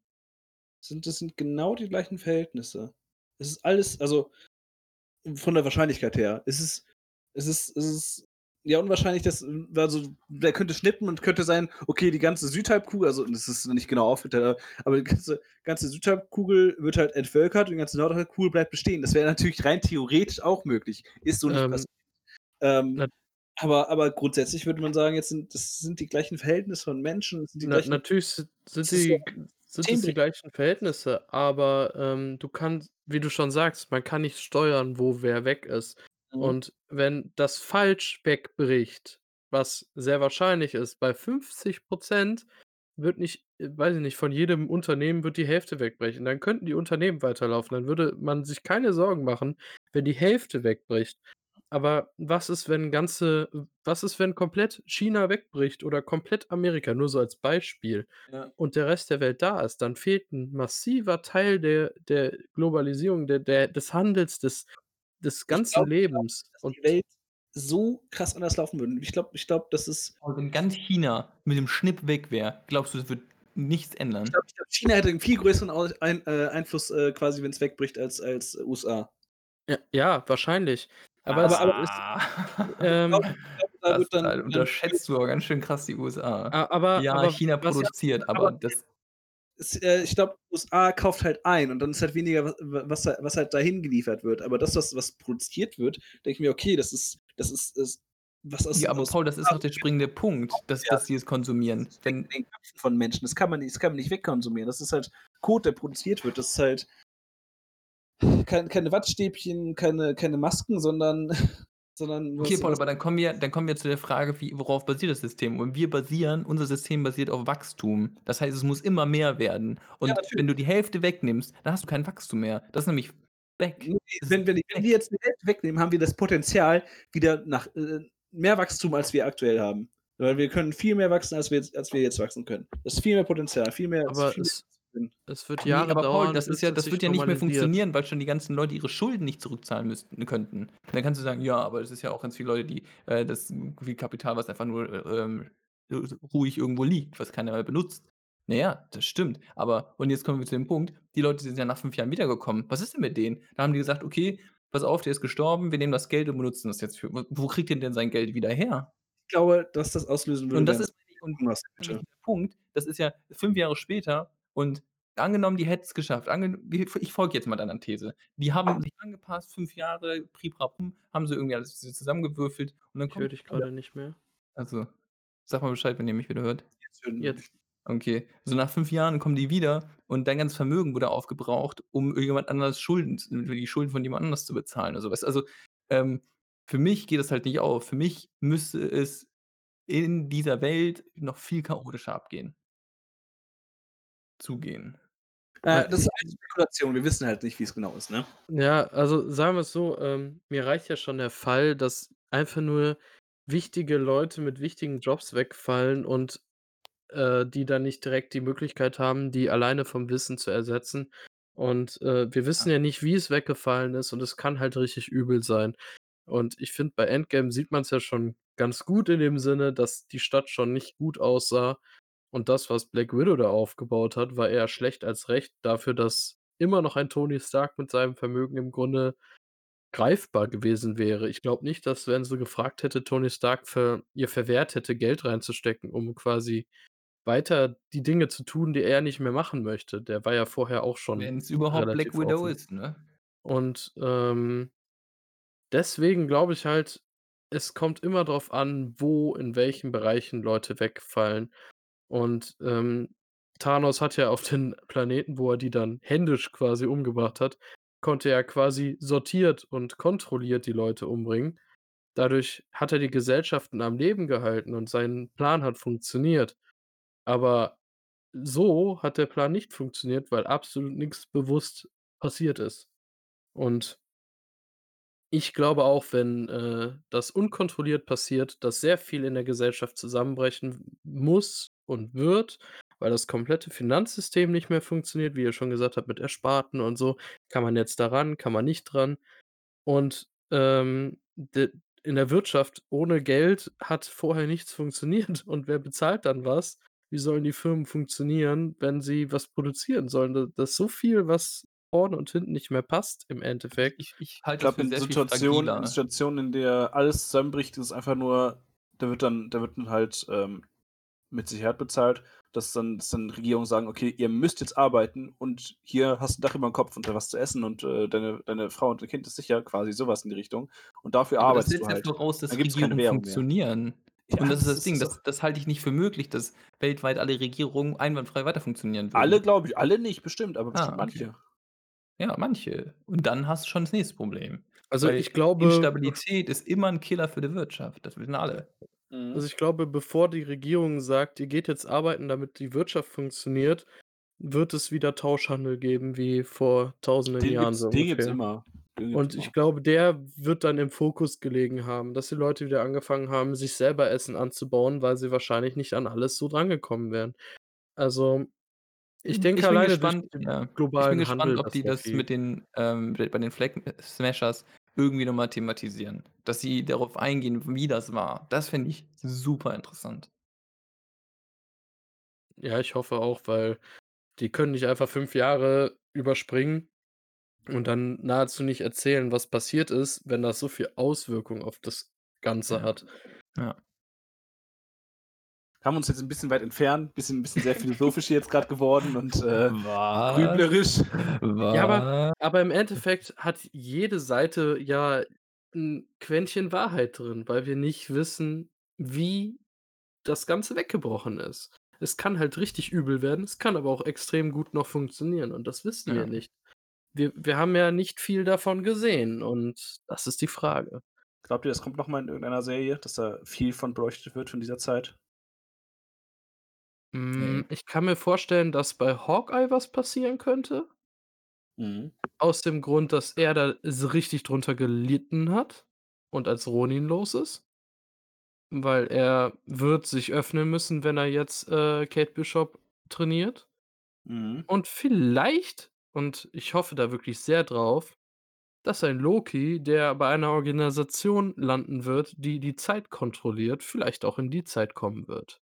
Sind das sind genau die gleichen Verhältnisse. Es ist alles also, von der Wahrscheinlichkeit her. Es ist es ist es ist ja, unwahrscheinlich, dass also, der könnte schnippen und könnte sein, okay, die ganze Südhalbkugel also, das ist nicht genau aufgeteilt, aber die ganze ganze Südhalbkugel wird halt entvölkert und die ganze Nordhalbkugel bleibt bestehen. Das wäre natürlich rein theoretisch auch möglich. Ist so nicht Ähm, passiert. Ähm, aber aber grundsätzlich würde man sagen, jetzt sind das sind die gleichen Verhältnisse von Menschen, sind die Na gleichen natürlich sind ja die sind es die gleichen Verhältnisse, aber, ähm, du kannst wie du schon sagst, man kann nicht steuern, wo wer weg ist. Mhm. Und wenn das falsch wegbricht, was sehr wahrscheinlich ist, bei 50% wird nicht äh, weiß ich nicht, von jedem Unternehmen wird die Hälfte wegbrechen. Dann könnten die Unternehmen weiterlaufen. Dann würde man sich keine Sorgen machen, wenn die Hälfte wegbricht. Aber was ist, wenn ganze was ist, wenn komplett China wegbricht oder komplett Amerika, nur so als Beispiel, Ja. und der Rest der Welt da ist? Dann fehlt 'n massiver Teil der der Globalisierung, der der des Handels, des des ganzen glaube Lebens. dass Und die Welt so krass anders laufen würde. Ich glaube ich glaube, das ist Aber wenn ganz China mit dem Schnipp weg wäre, glaubst du, es würde nichts Ich ändern? ich glaube, China hätte 'n viel größeren ein äh, Einfluss, äh, quasi, wenn's wegbricht, als als USA. Ja, ja, wahrscheinlich. Aber es Aber aber ist Ah. *laughs* ähm da Das wird dann da dann unterschätzt du aber ganz schön krass die USA. Aber Ja, aber China was ja produziert, aber aber das äh, ich glaube, USA kauft halt ein und dann ist halt weniger, wa wa was halt was halt dahin geliefert wird. Aber das, was was produziert wird, denke ich mir: „Okay, das ist das ist ist was aus Ja, aber aus Paul, das ist doch der springende Punkt, dass Ja. dass sie es konsumieren. Wenn in den Köpfen von Menschen. Das kann man nicht das kann man nicht wegkonsumieren. Das ist halt Code, der produziert wird. Das ist halt kein keine Wattstäbchen, keine keine Masken, sondern sondern Okay, Paul, aber dann kommen wir dann kommen wir zu der Frage, wie worauf basiert das System? Und wir basieren unser System basiert auf Wachstum. Das heißt, es muss immer mehr werden. Und natürlich. wenn du die Hälfte wegnimmst, dann hast du kein Wachstum mehr. Das ist nämlich weg. Wenn wir wenn wir jetzt die Hälfte wegnehmen, haben wir das Potenzial wieder nach äh, mehr Wachstum, als wir aktuell haben. Weil wir können viel mehr wachsen, als wir jetzt als wir jetzt wachsen können. Das ist viel mehr Potenzial, viel mehr Aber viel mehr es drin. es wird Jahre aber Paul, dauern, das ist ja das wird ja nicht mehr funktionieren, weil schon die ganzen Leute ihre Schulden nicht zurückzahlen müssten könnten. Dann kannst du sagen: „Ja, aber es ist ja auch ganz viele Leute, die, äh, das viel Kapital, was einfach nur, äh, ähm, ruhig irgendwo liegt, was keiner mehr benutzt.“ Na ja, das stimmt. Aber und jetzt kommen wir zu dem Punkt, die Leute sind ja nach 5 Jahren wiedergekommen. Was ist denn mit denen? Da haben die gesagt: „Okay, pass auf, der ist gestorben, wir nehmen das Geld und benutzen das jetzt für“ wo kriegt der denn sein Geld wieder her? Ich glaube, dass das auslösen würde, Und das ist und Hungersnöte. nämlich der Punkt, das ist ja 5 Jahre später und angenommen, die hätten's geschafft. Angen wir ich folge jetzt mal deiner These. Die haben sich angepasst, 5 Jahre, Pripra-Pum, haben sie irgendwie alles zusammengewürfelt und dann Ich höre dich grade nicht mehr. Also, sag mal Bescheid, wenn ihr mich wieder hört. Jetzt. Okay. So nach 5 Jahren kommen die wieder und dein ganzes Vermögen wurde aufgebraucht, um irgendjemand anderes Schulden die Schulden von jemand anders zu bezahlen oder so was. Also, ähm, für mich geht das halt nicht auf. Für mich müsste es in dieser Welt noch viel chaotischer abgehen. Zugehen. Äh, das ist alles Spekulation. Wir wissen halt nicht, wie's genau ist, ne? Ja, also sagen wir's so, ähm, mir reicht ja schon der Fall, dass einfach nur wichtige Leute mit wichtigen Jobs wegfallen und, äh, die dann nicht direkt die Möglichkeit haben, die alleine vom Wissen zu ersetzen. Und, äh, wir wissen Ja. ja nicht, wie es weggefallen ist und es kann halt richtig übel sein. Und ich finde, bei Endgame sieht man's ja schon ganz gut in dem Sinne, dass die Stadt schon nicht gut aussah und das, was Black Widow da aufgebaut hat, war eher schlecht als recht dafür, dass immer noch ein Tony Stark mit seinem Vermögen im Grunde greifbar gewesen wäre. Ich glaube nicht, dass, wenn sie gefragt hätte, Tony Stark ver ihr verwehrt hätte, Geld reinzustecken, um quasi weiter die Dinge zu tun, die er nicht mehr machen möchte. Der war ja vorher auch schon Wenn's überhaupt Black Widow offen. ist, ne? Und, ähm, deswegen glaube ich halt, es kommt immer drauf an, wo in welchen Bereichen Leute wegfallen. Und, ähm, Thanos hat ja auf den *laughs* Planeten, wo er die dann händisch quasi umgebracht hat, konnte er quasi sortiert und kontrolliert die Leute umbringen. Dadurch hat er die Gesellschaften am Leben gehalten und sein Plan hat funktioniert. Aber so hat der Plan nicht funktioniert, weil absolut nix bewusst passiert ist. Und ich glaube auch, wenn, äh, das unkontrolliert passiert, dass sehr viel in der Gesellschaft zusammenbrechen muss und wird, weil das komplette Finanzsystem nicht mehr funktioniert, wie ihr schon gesagt habt, mit Ersparten und so. Kann man jetzt da ran, kann man nicht dran? Und, ähm, d in der Wirtschaft ohne Geld hat vorher nichts funktioniert. *laughs* Und wer bezahlt dann was? Wie sollen die Firmen funktionieren, wenn sie was produzieren sollen? Da da ist so viel, was vorne und hinten nicht mehr passt im Endeffekt. Ich ich halte das glaube, in Situationen. Situationen, in der alles zusammenbricht, ist es einfach nur, da wird dann, da wird dann halt ähm, mit Sicherheit bezahlt, dass dann, dass dann Regierungen sagen, okay, ihr müsst jetzt arbeiten und hier hast du ein Dach über dem Kopf und da was zu essen und äh, deine, deine Frau und dein Kind ist sicher, quasi sowas in die Richtung. Und dafür Aber das arbeitest setzt du halt. voraus, dass Dann Regierungen funktionieren. Ja, Und das ist das ist- Ding, ist das, das halte ich nicht für möglich, dass weltweit alle Regierungen einwandfrei weiter funktionieren würden. Alle, glaube ich, alle nicht, bestimmt, aber bestimmt Ah, okay. manche. Ja, manche. Und dann hast du schon das nächste Problem. Also, Weil ich glaube Instabilität ist immer ein Killer für die Wirtschaft. Das wissen alle. Mhm. Also, ich glaube, bevor die Regierung sagt: „Ihr geht jetzt arbeiten, damit die Wirtschaft funktioniert“, wird es wieder Tauschhandel geben wie vor tausenden den Jahren gibt's, so den gibt's ungefähr. immer. Den Und immer. ich glaube, der wird dann im Fokus gelegen haben, dass die Leute wieder angefangen haben, sich selber Essen anzubauen, weil sie wahrscheinlich nicht an alles so drangekommen wären. Also, ich denke ich alleine gespannt, durch den ja. Ich bin globalen gespannt, Handel, ob die da das viel mit den, ähm, bei den Flag Smashers irgendwie nochmal thematisieren. Dass sie darauf eingehen, wie das war. Das finde ich super interessant. Ja, ich hoffe auch, weil die können nicht einfach 5 Jahre überspringen und dann nahezu nicht erzählen, was passiert ist, wenn das so viel Auswirkung auf das Ganze Ja. hat. Ja. Haben uns jetzt ein bisschen weit entfernt, bisschen, bisschen sehr philosophisch hier jetzt gerade geworden und äh, Was? grüblerisch. Was? Ja, aber aber im Endeffekt hat jede Seite ja 'n Quäntchen Wahrheit drin, weil wir nicht wissen, wie das Ganze weggebrochen ist. Es kann halt richtig übel werden, es kann aber auch extrem gut noch funktionieren und das wissen wir Ja. nicht. Wir wir haben ja nicht viel davon gesehen und das ist die Frage. Glaubt ihr, das kommt noch mal in irgendeiner Serie, dass da viel von beleuchtet wird von dieser Zeit? Hm, Ne. ich kann mir vorstellen, dass bei Hawkeye was passieren könnte. Mhm. Aus dem Grund, dass er da so richtig drunter gelitten hat und als Ronin los ist. Weil er wird sich öffnen müssen, wenn er jetzt, äh, Kate Bishop trainiert. Mhm. Und vielleicht, und ich hoffe da wirklich sehr drauf, dass ein Loki, der bei einer Organisation landen wird, die die Zeit kontrolliert, vielleicht auch in die Zeit kommen wird.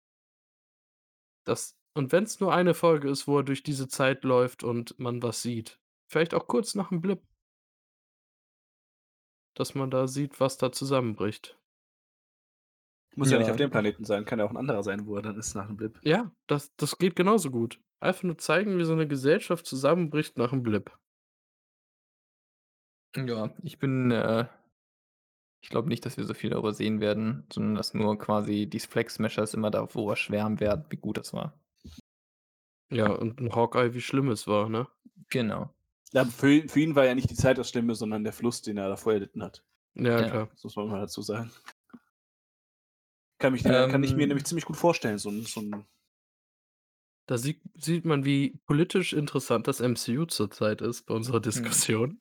Das und wenn's nur eine Folge ist, wo er durch diese Zeit läuft und man was sieht. Vielleicht auch kurz nach 'm Blip. Dass man da sieht, was da zusammenbricht. Muss ja nicht auf Ja. dem Planeten sein, kann ja auch 'n anderer sein, wo er dann ist nach 'm Blip. Ja, das das geht genauso gut. Einfach nur zeigen, wie so 'ne Gesellschaft zusammenbricht nach 'm Blip. Ja, ich bin, äh ich glaube nicht, dass wir so viel darüber sehen werden, sondern dass nur quasi die Flag Smashers immer davor schwärmen werden, wie gut das war. Ja, und 'n Hawkeye, wie schlimm es war, ne? Genau. Ja, für ihn für ihn war ja nicht die Zeit das Schlimme, sondern der Fluss, den er davor erlitten hat. Ja, Ja. klar. Das muss man mal dazu sagen. Kann mich der kann ich mir Ähm. nämlich ziemlich gut vorstellen, so so 'n Da sieht sieht man, wie politisch interessant das MCU zurzeit ist bei unserer Mhm. *laughs* Diskussion.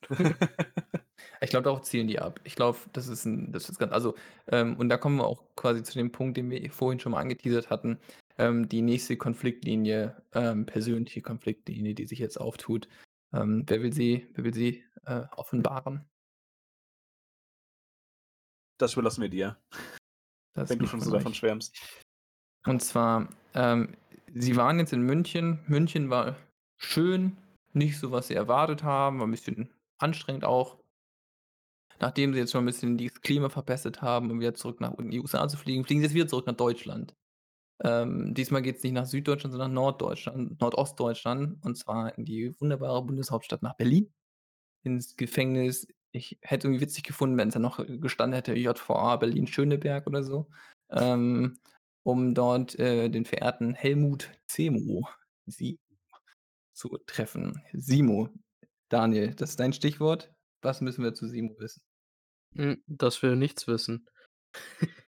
Ich glaube, darauf zielen die ab. Ich glaube, das ist 'n das ist ganz also, ähm, und da kommen wir auch quasi zu dem Punkt, den wir vorhin schon mal angeteasert hatten. Ähm, die nächste Konfliktlinie, ähm, persönliche Konfliktlinie, die sich jetzt auftut. Ähm, wer will sie wer will sie, äh, offenbaren? Das überlassen wir dir. Das Wenn du liegt schon von so davon euch. schwärmst. Und zwar, ähm, sie waren jetzt in München. München war schön, nicht so, was sie erwartet haben, war 'n bisschen anstrengend auch. Nachdem sie jetzt schon 'n bisschen dieses Klima verbessert haben, um wieder zurück nach in die USA zu fliegen, fliegen sie jetzt wieder zurück nach Deutschland. Ähm, diesmal geht's nicht nach Süddeutschland, sondern Norddeutschland Nordostdeutschland, und zwar in die wunderbare Bundeshauptstadt nach Berlin, ins Gefängnis. Ich hätte irgendwie witzig gefunden, wenn's da noch gestanden hätte, JVA Berlin-Schöneberg oder so, ähm, um dort, äh, den verehrten Helmut Zemo Sie zu treffen. Simo. Daniel, das ist dein Stichwort. Was müssen wir zu Simo wissen? Hm, dass wir nichts wissen. *laughs*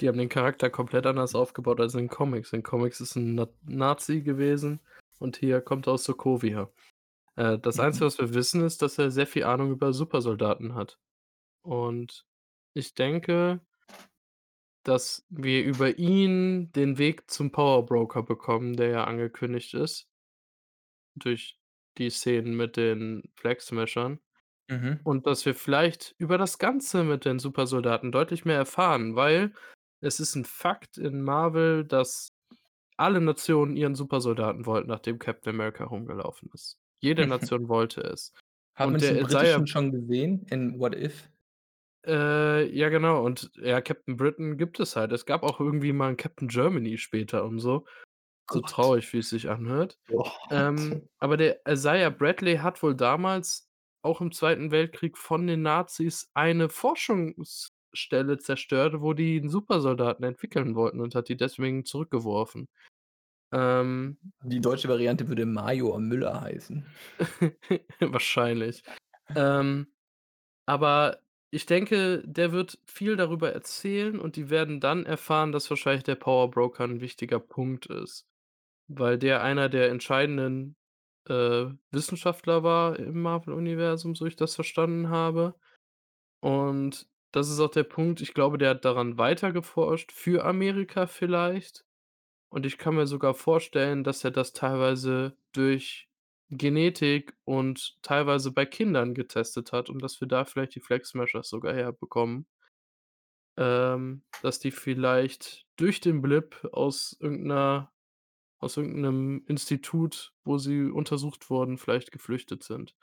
Die haben den Charakter komplett anders aufgebaut als in Comics. In Comics ist 'n Na Nazi gewesen und hier kommt er aus Sokovia. Äh, das Einzige, Mhm. was wir wissen, ist, dass er sehr viel Ahnung über Supersoldaten hat. Und ich denke dass wir über ihn den Weg zum Power Broker bekommen, der ja angekündigt ist. Durch die Szenen mit den Flag Smashern. Mhm. Und dass wir vielleicht über das Ganze mit den Supersoldaten deutlich mehr erfahren, weil es ist 'n Fakt in Marvel, dass alle Nationen ihren Supersoldaten wollten, nachdem Captain America rumgelaufen ist. Jede *laughs* Nation wollte es. Der den Isaiah britischen schon gesehen in What If? Äh, ja genau und ja, Captain Britain gibt es halt. Es gab auch irgendwie mal 'n Captain Germany später und so. So Gott. traurig, wie es sich anhört. Ähm, aber der Isaiah Bradley hat wohl damals auch im Zweiten Weltkrieg von den Nazis eine Forschungsstelle zerstört, wo die 'n Supersoldaten entwickeln wollten und hat die deswegen zurückgeworfen. Ähm Die deutsche Variante würde Major Müller heißen. *laughs* Wahrscheinlich. Ähm, aber ich denke, der wird viel darüber erzählen und die werden dann erfahren, dass wahrscheinlich der Power Broker 'n wichtiger Punkt ist, weil der einer der entscheidenden, äh, Wissenschaftler war im Marvel-Universum, so ich das verstanden habe. Und das ist auch der Punkt, ich glaube, der hat daran weitergeforscht für Amerika vielleicht. Und ich kann mir sogar vorstellen, dass er das teilweise durch Genetik und teilweise bei Kindern getestet hat und dass wir da vielleicht die Flag Smashers sogar herbekommen. Ähm, dass die vielleicht durch den Blip aus irgend 'ner aus irgend 'nem Institut, wo sie untersucht wurden, vielleicht geflüchtet sind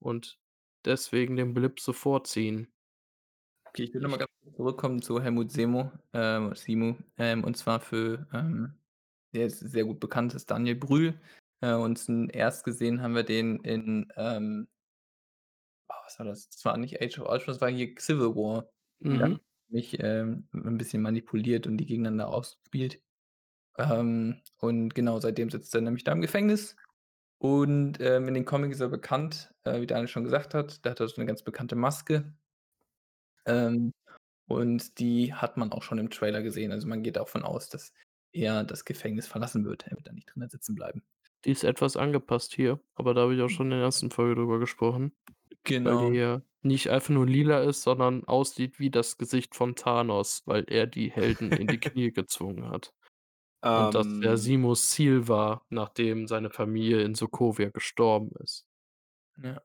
und deswegen den Blip so vorziehen. Okay, ich will noch mal Ich ganz kurz zurückkommen zu Helmut Semo ähm, Simo, ähm, und zwar für, ähm der ist sehr gut bekannt ist Daniel Brühl. Äh, und zuerst gesehen haben wir den in, ähm oh, was war das? Das war nicht Age of Ultron, das war hier Civil War. Da Mhm. mich, ähm, 'n bisschen manipuliert und die gegeneinander ausgespielt. Ähm, und genau, seitdem sitzt er nämlich da im Gefängnis. Und, ähm, in den Comics ist er bekannt, äh, wie Daniel schon gesagt hat. Der hat da so 'ne ganz bekannte Maske. Ähm, und die hat man auch schon im Trailer gesehen. Also, man geht davon aus, dass er das Gefängnis verlassen wird. Er wird da nicht drinnen sitzen bleiben. Die ist etwas angepasst hier, aber da habe ich auch schon in der ersten Folge drüber gesprochen, weil die Genau. ja nicht einfach nur lila ist, sondern aussieht wie das Gesicht von Thanos, weil er die Helden in die *laughs* Knie gezwungen hat. Und das ja Ähm Simos Ziel war, nachdem seine Familie in Sokovia gestorben ist. Ja.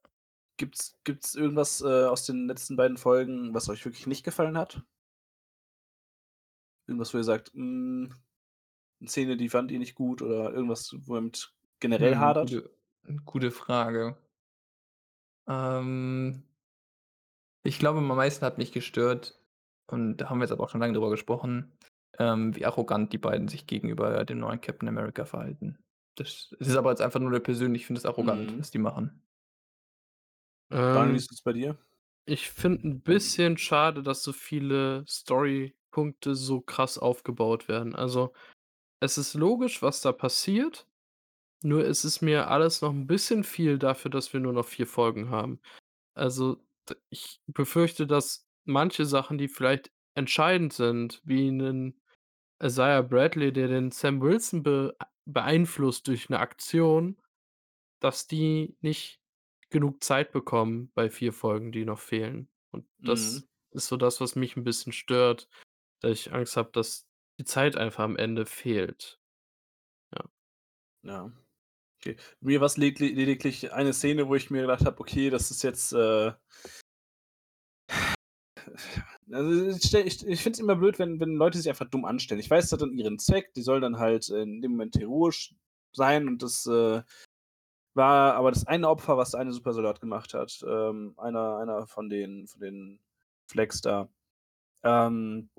Gibt's gibt's irgendwas, äh, aus den letzten beiden Folgen, was euch wirklich nicht gefallen hat? Irgendwas, wo ihr sagt: „Hm, 'ne Szene, die fand ihr nicht gut“, oder irgendwas, wo ihr mit generell Hm, hadert? gute gute Frage. Ähm ich glaube, am meisten hat mich gestört und da haben wir jetzt aber auch schon lange drüber gesprochen, ähm, wie arrogant die beiden sich gegenüber dem neuen Captain America verhalten. Das es ist aber jetzt einfach nur 'ne persönlich ich finde das arrogant, Mhm. was die machen. Daniel, wie Ähm ist es bei dir? ich finde 'n bisschen schade, dass so viele Storypunkte so krass aufgebaut werden. Also, es ist logisch, was da passiert, nur es ist mir alles noch 'n bisschen viel dafür, dass wir nur noch 4 Folgen haben. Also, d ich befürchte, dass manche Sachen, die vielleicht entscheidend sind, wie 'nen Isaiah Bradley, der den Sam Wilson be beeinflusst durch 'ne Aktion, dass die nicht genug Zeit bekommen bei 4 Folgen, die noch fehlen. Und Mhm. das ist so das, was mich 'n bisschen stört, da ich Angst habe, dass die Zeit einfach am Ende fehlt. Ja. Ja. Okay. Mir war's legli lediglich eine Szene, wo ich mir gedacht habe: „Okay, das ist jetzt, äh“ *sighs* Also, ich ich ich finde es immer blöd, wenn wenn Leute sich einfach dumm anstellen. Ich weiß, das hat dann ihren Zweck, die sollen dann halt in dem Moment heroisch sein und das, äh, war aber das eine Opfer, was eine Supersoldat gemacht hat, ähm, einer einer von den von den Flags da. Ähm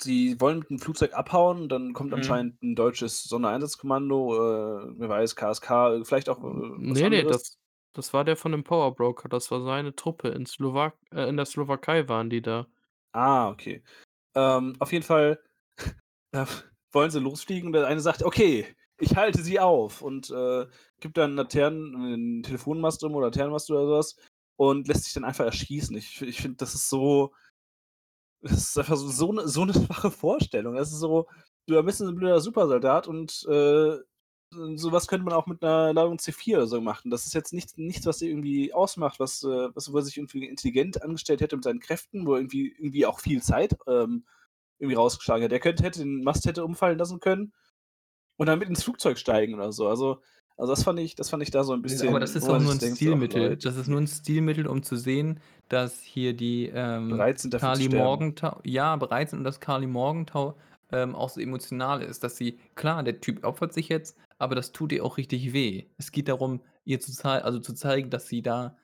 sie wollen mit 'm Flugzeug abhauen, dann kommt Mhm. anscheinend 'n deutsches Sondereinsatzkommando, äh, wer weiß, KSK, vielleicht auch, äh, was ne, ne, anderes. das das war der von dem Power Broker, das war seine Truppe in Slowak äh, in der Slowakei waren die da. Ah, okay. Ähm, auf jeden Fall, *laughs* äh, wollen sie losfliegen. Der eine sagt: „Okay, ich halte sie auf“ und, äh, gibt dann Laternen 'n Telefonmast um oder Laternenmast oder so was und lässt sich dann einfach erschießen. Ich ich finde, das ist so das ist einfach so so 'ne so 'ne *laughs* schwache Vorstellung. Das ist so, du bist 'n blöder Supersoldat und, äh, so was könnte man auch mit 'ner Ladung C4 oder so machen. Das ist jetzt nichts nichts, was irgendwie ausmacht, was, äh was wo er sich irgendwie intelligent angestellt hätte mit seinen Kräften, wo er irgendwie irgendwie auch viel Zeit, ähm, irgendwie rausgeschlagen hätte. Er könnte hätte den Mast hätte umfallen lassen können und dann mit ins Flugzeug steigen oder so. Also also, das fand ich das fand ich da so 'n Ne, aber das bisschen, ist man nur sich 'n denkt so: „Ach Stilmittel. Leute, Das ist nur ey.“ 'n Stilmittel, um zu sehen, dass hier die, ähm, sterben. Morgenthau ja, bereit sind und dass Karli Morgenthau, ähm, auch so emotional ist, dass sie klar, der Typ opfert sich jetzt, aber das tut ihr auch richtig weh. Es geht darum, ihr zu zei also zu zeigen, dass sie da,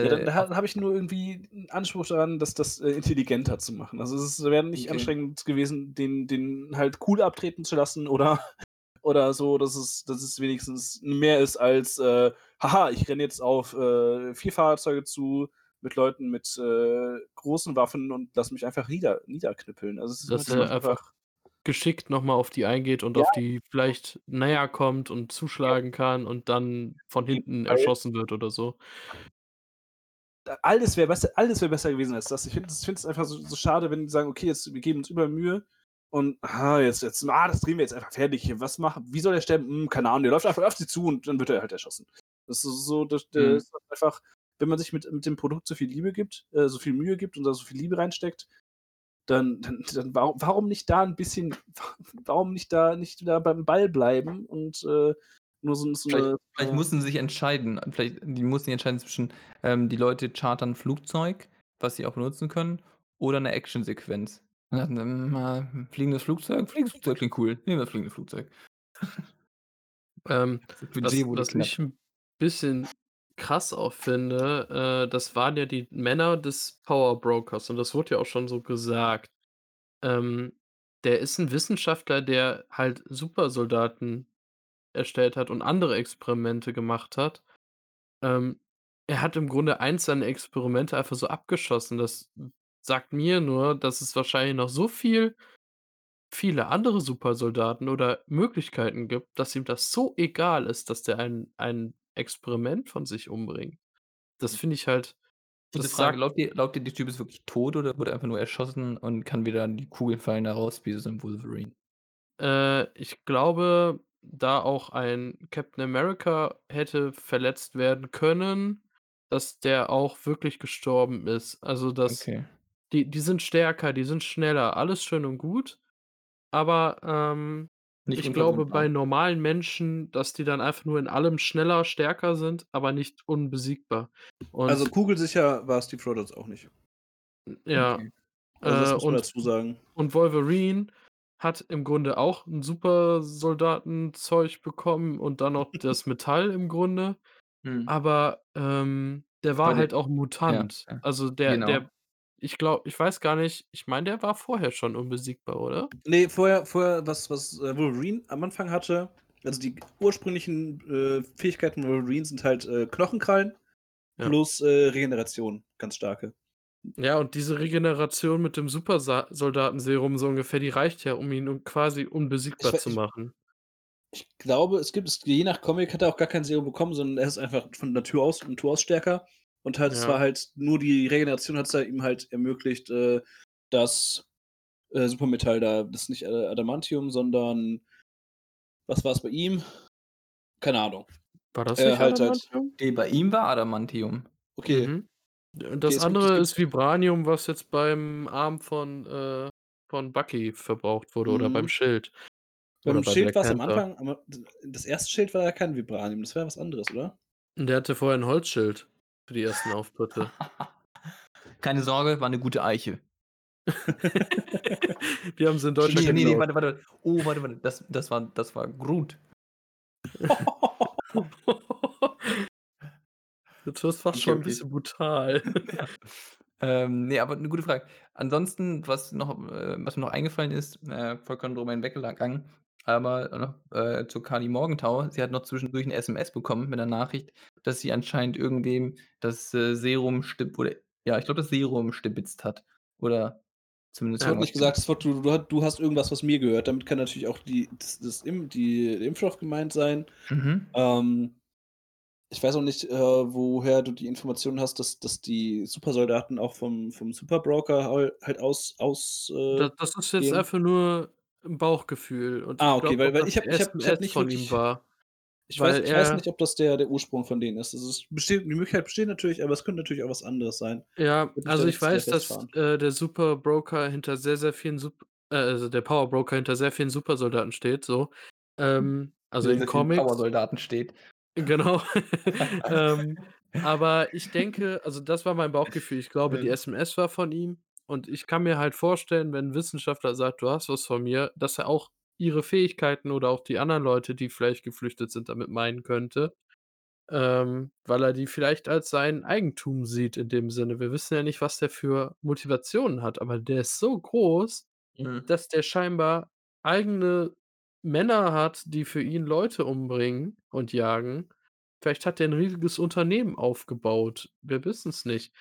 Ja, dann äh, da auf habe ich nur irgendwie 'n Anspruch daran, das das, äh, intelligenter zu machen. Also, es wäre nicht Okay. anstrengend gewesen, den den halt cool abtreten zu lassen oder oder so, dass es dass es wenigstens mehr ist als, äh: „Ha ha, ich renne jetzt auf, äh, 4 Fahrzeuge zu mit Leuten mit, äh, großen Waffen und lasse mich einfach nieder niederknüppeln.“ Also, es ist Dass er einfach einfach geschickt noch mal auf die eingeht und Ja. auf die vielleicht näher kommt und zuschlagen kann und dann von hinten erschossen wird oder so. Alles wäre besser alles wäre besser gewesen als das. Ich finde es einfach so so schade, wenn die sagen: „Okay, jetzt wir geben uns überall Mühe und, ah, jetzt jetzt ah, das drehen wir jetzt einfach fertig hier. Was machen wie soll er sterben? Hm, keine Ahnung, der läuft einfach auf sie zu und dann wird er halt erschossen.“ Das ist so das Mhm. das ist einfach wenn man sich mit mit dem Produkt so viel Liebe gibt äh, so viel Mühe gibt und da so viel Liebe reinsteckt, dann dann dann warum warum nicht da 'n bisschen wa *laughs* warum nicht da nicht da beim Ball bleiben und, äh, nur so so Vielleicht 'ne vielleicht äh mussten sie sich entscheiden. Vielleicht die mussten sich entscheiden zwischen, ähm, die Leute chartern Flugzeug, was sie auch benutzen können, oder 'ne Actionsequenz. Und dann: „Hm, ah, fliegendes Flugzeug? Fliegendes Flugzeug klingt cool. Nehmen wir das fliegende Flugzeug.“ *laughs* Ähm, Das Budget was was ich 'n bisschen krass auch finde, äh, das waren ja die Männer des Power Brokers und das wurde ja auch schon so gesagt. Ähm, der ist 'n Wissenschaftler, der halt Supersoldaten erstellt hat und andere Experimente gemacht hat. Ähm, er hat im Grunde eins seiner Experimente einfach so abgeschossen. Das sagt mir nur, dass es wahrscheinlich noch so viel viele andere Supersoldaten oder Möglichkeiten gibt, dass ihm das so egal ist, dass der ein ein Experiment von sich umbringt. Das finde ich halt Gute das Frage. sagt Glaubt ihr glaubt ihr, der Typ ist wirklich tot oder wurde einfach nur erschossen und kann wieder die Kugeln fallen da raus wie so 'n Wolverine? Äh, ich glaube, da auch ein Captain America hätte verletzt werden können, dass der auch wirklich gestorben ist. Also, dass Okay. Die die sind stärker, die sind schneller, alles schön und gut, aber, ähm, ich glaube bei normalen Menschen, dass die dann einfach nur in allem schneller, stärker sind, aber nicht unbesiegbar. Also, Und kugelsicher war Steve Rogers auch nicht. Ja, Okay. Also, äh, das muss man und dazu sagen. und Wolverine hat im Grunde auch 'n Supersoldatenzeug bekommen und dann noch das *laughs* Metall im Grunde, Mhm. aber, ähm, der war der halt auch ja, Mutant. ja. Also, der Genau. der ich glaube ich weiß gar nicht, ich meine, der war vorher schon unbesiegbar, oder? Ne, vorher vorher was was, äh, Wolverine am Anfang hatte also, die ursprünglichen, äh, Fähigkeiten von Wolverine sind halt, äh, Knochenkrallen Ja. plus, äh, Regeneration, ganz starke. Ja, und diese Regeneration mit dem Supersa Soldatenserum so ungefähr, die reicht ja, um ihn quasi Ich unbesiegbar wei zu ich machen. ich glaube, es gibt es je nach Comic hat er auch gar kein Serum bekommen, sondern er ist einfach von Natur aus Natur aus stärker und halt es war Ja. halt nur die Regeneration hat's halt ihm halt ermöglicht, äh, das, äh, Supermetall da das ist nicht, äh, Adamantium, sondern was war's bei ihm? Keine Ahnung. War das Äh, nicht halt halt Adamantium? Ne, bei ihm war Adamantium. Okay. Mhm. Okay, das es es andere ist Vibranium, was jetzt beim Arm von äh, von Bucky verbraucht wurde oder beim Mhm. Schild oder Beim bei Schild Black war's am Panther. Anfang aber das 1. Schild war ja kein Vibranium, das war ja was anderes, oder? Der hatte vorher 'n Holzschild für die ersten Auftritte. *laughs* Keine Sorge, war 'ne gute Eiche. *laughs* Die haben sie in Deutschland Ne, ne, ne, genau. geklaut. warte, warte. Oh, warte, warte. Das das war das war Groot. *laughs* Jetzt wird's fast Okay, schon 'n okay. bisschen brutal. Ja. Ähm, ne, aber 'ne gute Frage. Ansonsten, was noch äh, was mir noch eingefallen ist, äh, vollkommen drüber hinweggegangen, aber noch, äh, zu Karli Morgenthau. Sie hat noch zwischendurch 'ne SMS bekommen mit 'ner Nachricht, dass sie anscheinend irgendwem das, äh, Serum stib oder ja, ich glaube, das Serum stibitzt hat oder zumindest Es wurde irgendwas nicht gesagt, du du ha du hast irgendwas, was mir gehört. Damit kann natürlich auch die das das Im die der Impfstoff gemeint sein. Mhm. Ähm, ich weiß auch nicht, äh, woher du die Informationen hast, dass dass die Supersoldaten auch vom vom Superbroker hal halt aus aus äh, Da das ist jetzt gehen. einfach nur Bauchgefühl und Ah, ich okay, weil auch, weil dass ich habe ich habe ich SMS nicht von ihm war, ich weiß weil ich weiß nicht, ob das der der Ursprung von denen ist. Also, es besteht die Möglichkeit besteht natürlich, aber es könnte natürlich auch was anderes sein. Ja, da also, ich weiß, dass, äh, der Superbroker hinter sehr, sehr vielen Sup äh, also, der Powerbroker hinter sehr vielen Supersoldaten steht so, ähm, also, in Comics. Powersoldaten steht. *laughs* Genau. *laughs* Ähm, aber ich denke also, das war mein Bauchgefühl. Ich glaube, die. SMS war von ihm und ich kann mir halt vorstellen, wenn 'n Wissenschaftler sagt: „Du hast was von mir“, dass er auch ihre Fähigkeiten oder auch die anderen Leute, die vielleicht geflüchtet sind, damit meinen könnte. ähm, weil er die vielleicht als sein Eigentum sieht in dem Sinne. Wir wissen ja nicht, was der für Motivationen hat, aber der ist so groß, Mhm. dass der scheinbar eigene Männer hat, die für ihn Leute umbringen und jagen. Vielleicht hat der 'n riesiges Unternehmen aufgebaut. Wir wissen's nicht.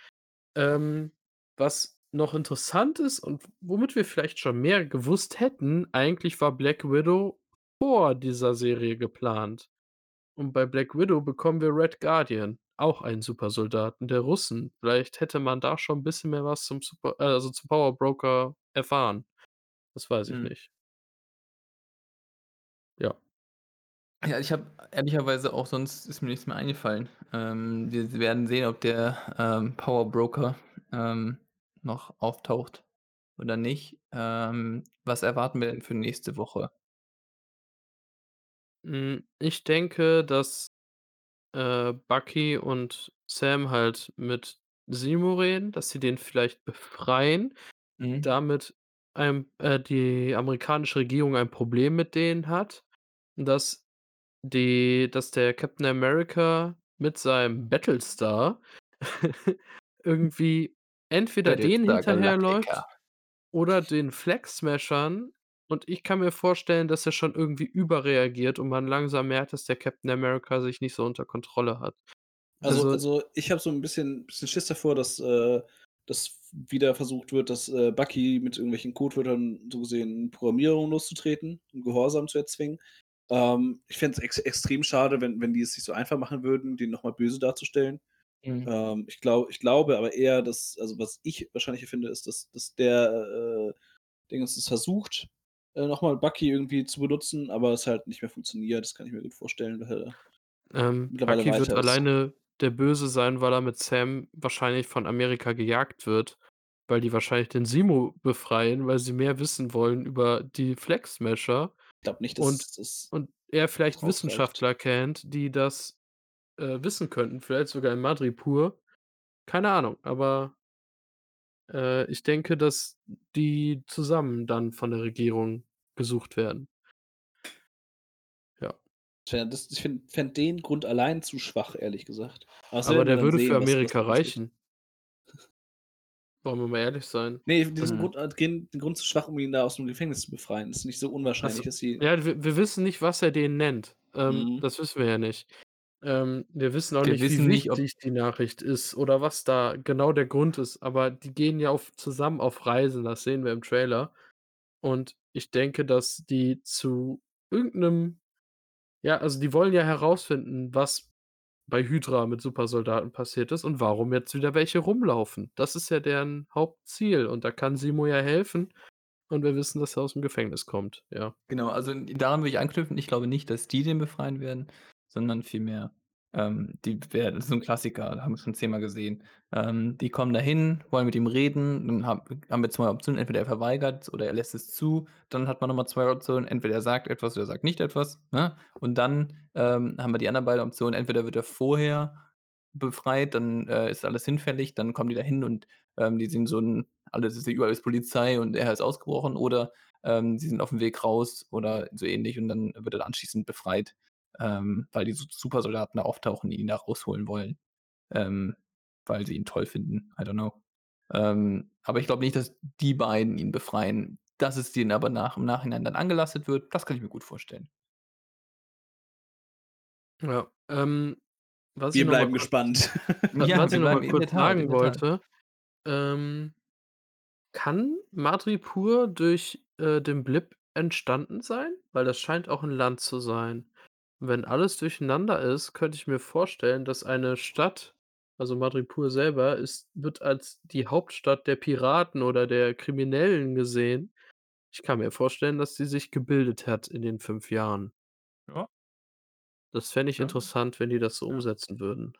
Ähm, was noch interessant ist und womit wir vielleicht schon mehr gewusst hätten, eigentlich war Black Widow vor dieser Serie geplant. Und bei Black Widow bekommen wir Red Guardian, auch einen Supersoldaten der Russen. Vielleicht hätte man da schon 'n bisschen mehr was zum Super äh, also zum Power Broker erfahren. Das weiß ich Mhm. nicht. Ja. Ja, ich habe ehrlicherweise auch sonst ist mir nichts mehr eingefallen. Ähm, wir werden sehen, ob der, ähm, Power Broker, ähm, noch auftaucht oder nicht. Ähm, was erwarten wir denn für nächste Woche? Hm, ich denke, dass, äh, Bucky und Sam halt mit Zemo reden, dass sie den vielleicht befreien, Mhm. damit, ähm, äh, die amerikanische Regierung ein Problem mit denen hat, dass die dass der Captain America mit seinem Battlestar *laughs* irgendwie entweder Galactica. hinterherläuft oder den Flag Smashern und ich kann mir vorstellen, dass er schon irgendwie überreagiert und man langsam merkt, dass der Captain America sich nicht so unter Kontrolle hat. Also Also also, ich habe so 'n bisschen bisschen Schiss davor, dass, äh dass wieder versucht wird, dass, äh, Bucky mit irgendwelchen Codewörtern so gesehen Programmierung loszutreten und Gehorsam zu erzwingen. Ähm, ich fände es ex extrem schade, wenn wenn die es sich so einfach machen würden, den noch mal böse darzustellen. Mhm. Ähm, ich glau ich glaube aber eher, dass also, was ich wahrscheinlicher finde, ist, dass dass der, äh, Dingens es versucht, äh, noch mal Bucky irgendwie zu benutzen, aber es halt nicht mehr funktioniert. Das kann ich mir gut vorstellen, weil Ähm, mittlerweile Bucky wird ist. alleine der Böse sein, weil er mit Sam wahrscheinlich von Amerika gejagt wird, weil die wahrscheinlich den Zemo befreien, weil sie mehr wissen wollen über die Flag Smasher Glaube nicht, und dass das und er vielleicht. Wissenschaftler kennt, die das, äh, wissen könnten, vielleicht sogar in Madripoor. Keine Ahnung, aber äh, ich denke, dass die zusammen dann von der Regierung gesucht werden. Ja. Das ich finde fände den Grund allein zu schwach, ehrlich gesagt. Aber Aber der würde für sehen, was was Amerika da passiert. reichen. Wollen wir mal ehrlich sein. Ne, diesen Mhm. Grund äh, den Grund zu schwach, um ihn da aus'm Gefängnis zu befreien. Ist nicht so unwahrscheinlich, dass sie Ja, wir wir wissen nicht, was er den nennt. Ähm, Mhm. das wissen wir ja nicht. Ähm, wir wissen auch Wir nicht, wie wissen nicht, ob wichtig die Nachricht ist oder was da genau der Grund ist, aber die gehen ja auf zusammen auf Reisen, das sehen wir im Trailer. Und ich denke, dass die zu irgend 'nem ja, also, die wollen ja herausfinden, was bei Hydra mit Supersoldaten passiert ist und warum jetzt wieder welche rumlaufen. Das ist ja deren Hauptziel und da kann Zemo ja helfen und wir wissen, dass er aus'm Gefängnis kommt, ja. Genau, also, daran würde ich anknüpfen. Ich glaube nicht, dass die den befreien werden, sondern vielmehr, ähm, die werden so 'n Klassiker, haben wir schon zehnmal gesehen. Ähm, die kommen dahin, wollen mit ihm reden, dann ha haben wir 2 Optionen. Entweder er verweigert oder er lässt es zu. Dann hat man noch mal 2 Optionen. Entweder er sagt etwas oder er sagt nicht etwas, ne? Und dann, ähm, haben wir die anderen beiden Optionen. Entweder wird er vorher befreit, dann, äh, ist alles hinfällig, dann kommen die dahin und, ähm, die sehen so 'n alles ist überall ist Polizei und er ist ausgebrochen oder, ähm, sie sind auf'm Weg raus oder so ähnlich und dann wird er anschließend befreit, ähm, weil die Su Supersoldaten da auftauchen, die ihn da rausholen wollen, ähm, weil sie ihn toll finden. I don't know. Ähm, aber ich glaube nicht, dass die beiden ihn befreien. Dass es denen aber nach im Nachhinein dann angelastet wird, das kann ich mir gut vorstellen. Ja, ähm, was ich Wir noch mal bleiben kurz gespannt. *laughs* wa Ja, was wir ich noch mal kurz sagen wollte, ähm kann Madripoor durch, äh, den Blip entstanden sein? Weil das scheint auch 'n Land zu sein. Wenn alles durcheinander ist, könnte ich mir vorstellen, dass eine Stadt also, Madripoor selber ist wird als die Hauptstadt der Piraten oder der Kriminellen gesehen. Ich kann mir vorstellen, dass die sich gebildet hat in den 5 Jahren. Ja. Das fände ich Ja. interessant, wenn die das so Ja. umsetzen würden.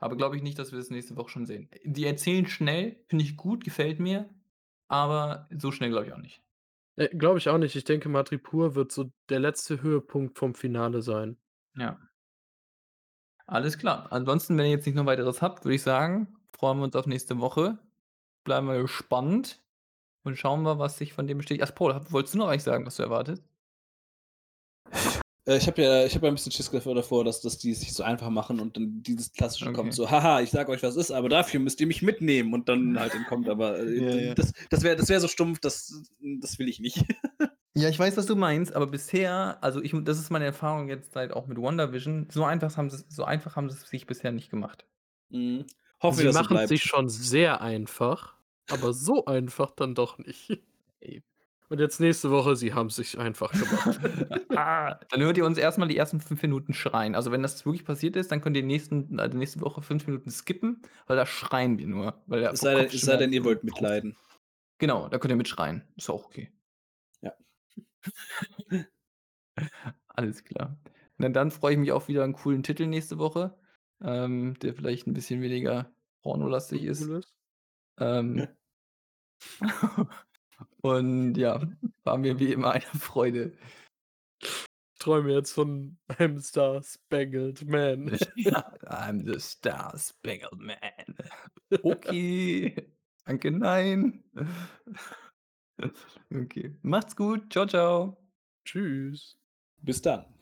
Aber glaube ich nicht, dass wir das nächste Woche schon sehen. Die erzählen schnell, finde ich gut, gefällt mir, aber so schnell glaube ich auch nicht. Äh, glaube ich auch nicht. Ich denke, Madripoor wird so der letzte Höhepunkt vom Finale sein. Ja. Alles klar. Ansonsten, wenn ihr jetzt nicht noch Weiteres habt, würde ich sagen, freuen wir uns auf nächste Woche. Bleiben wir gespannt und schauen wir, was sich von dem bestätigt ach, Paul, wolltest du noch eigentlich sagen, was du erwartest? Äh, ich habe ja, ich habe ja ein bisschen Schiss davor, dass, dass die es sich so einfach machen und dann dieses klassische Okay. kommt so, haha, ich sag euch, was ist, aber dafür müsst ihr mich mitnehmen und dann halt entkommt. Aber äh, *laughs* Ja, das, das wäre das wär so stumpf, das, das will ich nicht. *laughs* Ja, ich weiß, was du meinst, aber bisher, also ich, das ist meine Erfahrung jetzt halt auch mit WandaVision, so einfach haben sie, so einfach haben sie es sich bisher nicht gemacht. Mhm. Hoffen Sie es machen bleibt. sich schon sehr einfach, aber so einfach dann doch nicht. Ey. Und jetzt nächste Woche, sie haben sich einfach gemacht. ah, *laughs* *laughs* dann hört ihr uns erstmal die ersten fünf Minuten schreien. Also wenn das wirklich passiert ist, dann könnt ihr nächsten, also nächste Woche fünf Minuten skippen, weil da schreien wir nur. Weil da Es sei, denn, es sei denn, ihr wollt mitleiden. Genau, da könnt ihr mitschreien. Ist auch okay. Ja. *laughs* Alles klar. Na, dann freue ich mich auf wieder einen coolen Titel nächste Woche, ähm, der vielleicht ein bisschen weniger pornolastig ist. Ähm, und ja, war mir wie immer eine Freude. Träume jetzt von einem Star Spangled Man. *laughs* I'm the Star Spangled Man. Okay. Danke, nein. Okay. Macht's gut. Ciao, ciao. Tschüss. Bis dann.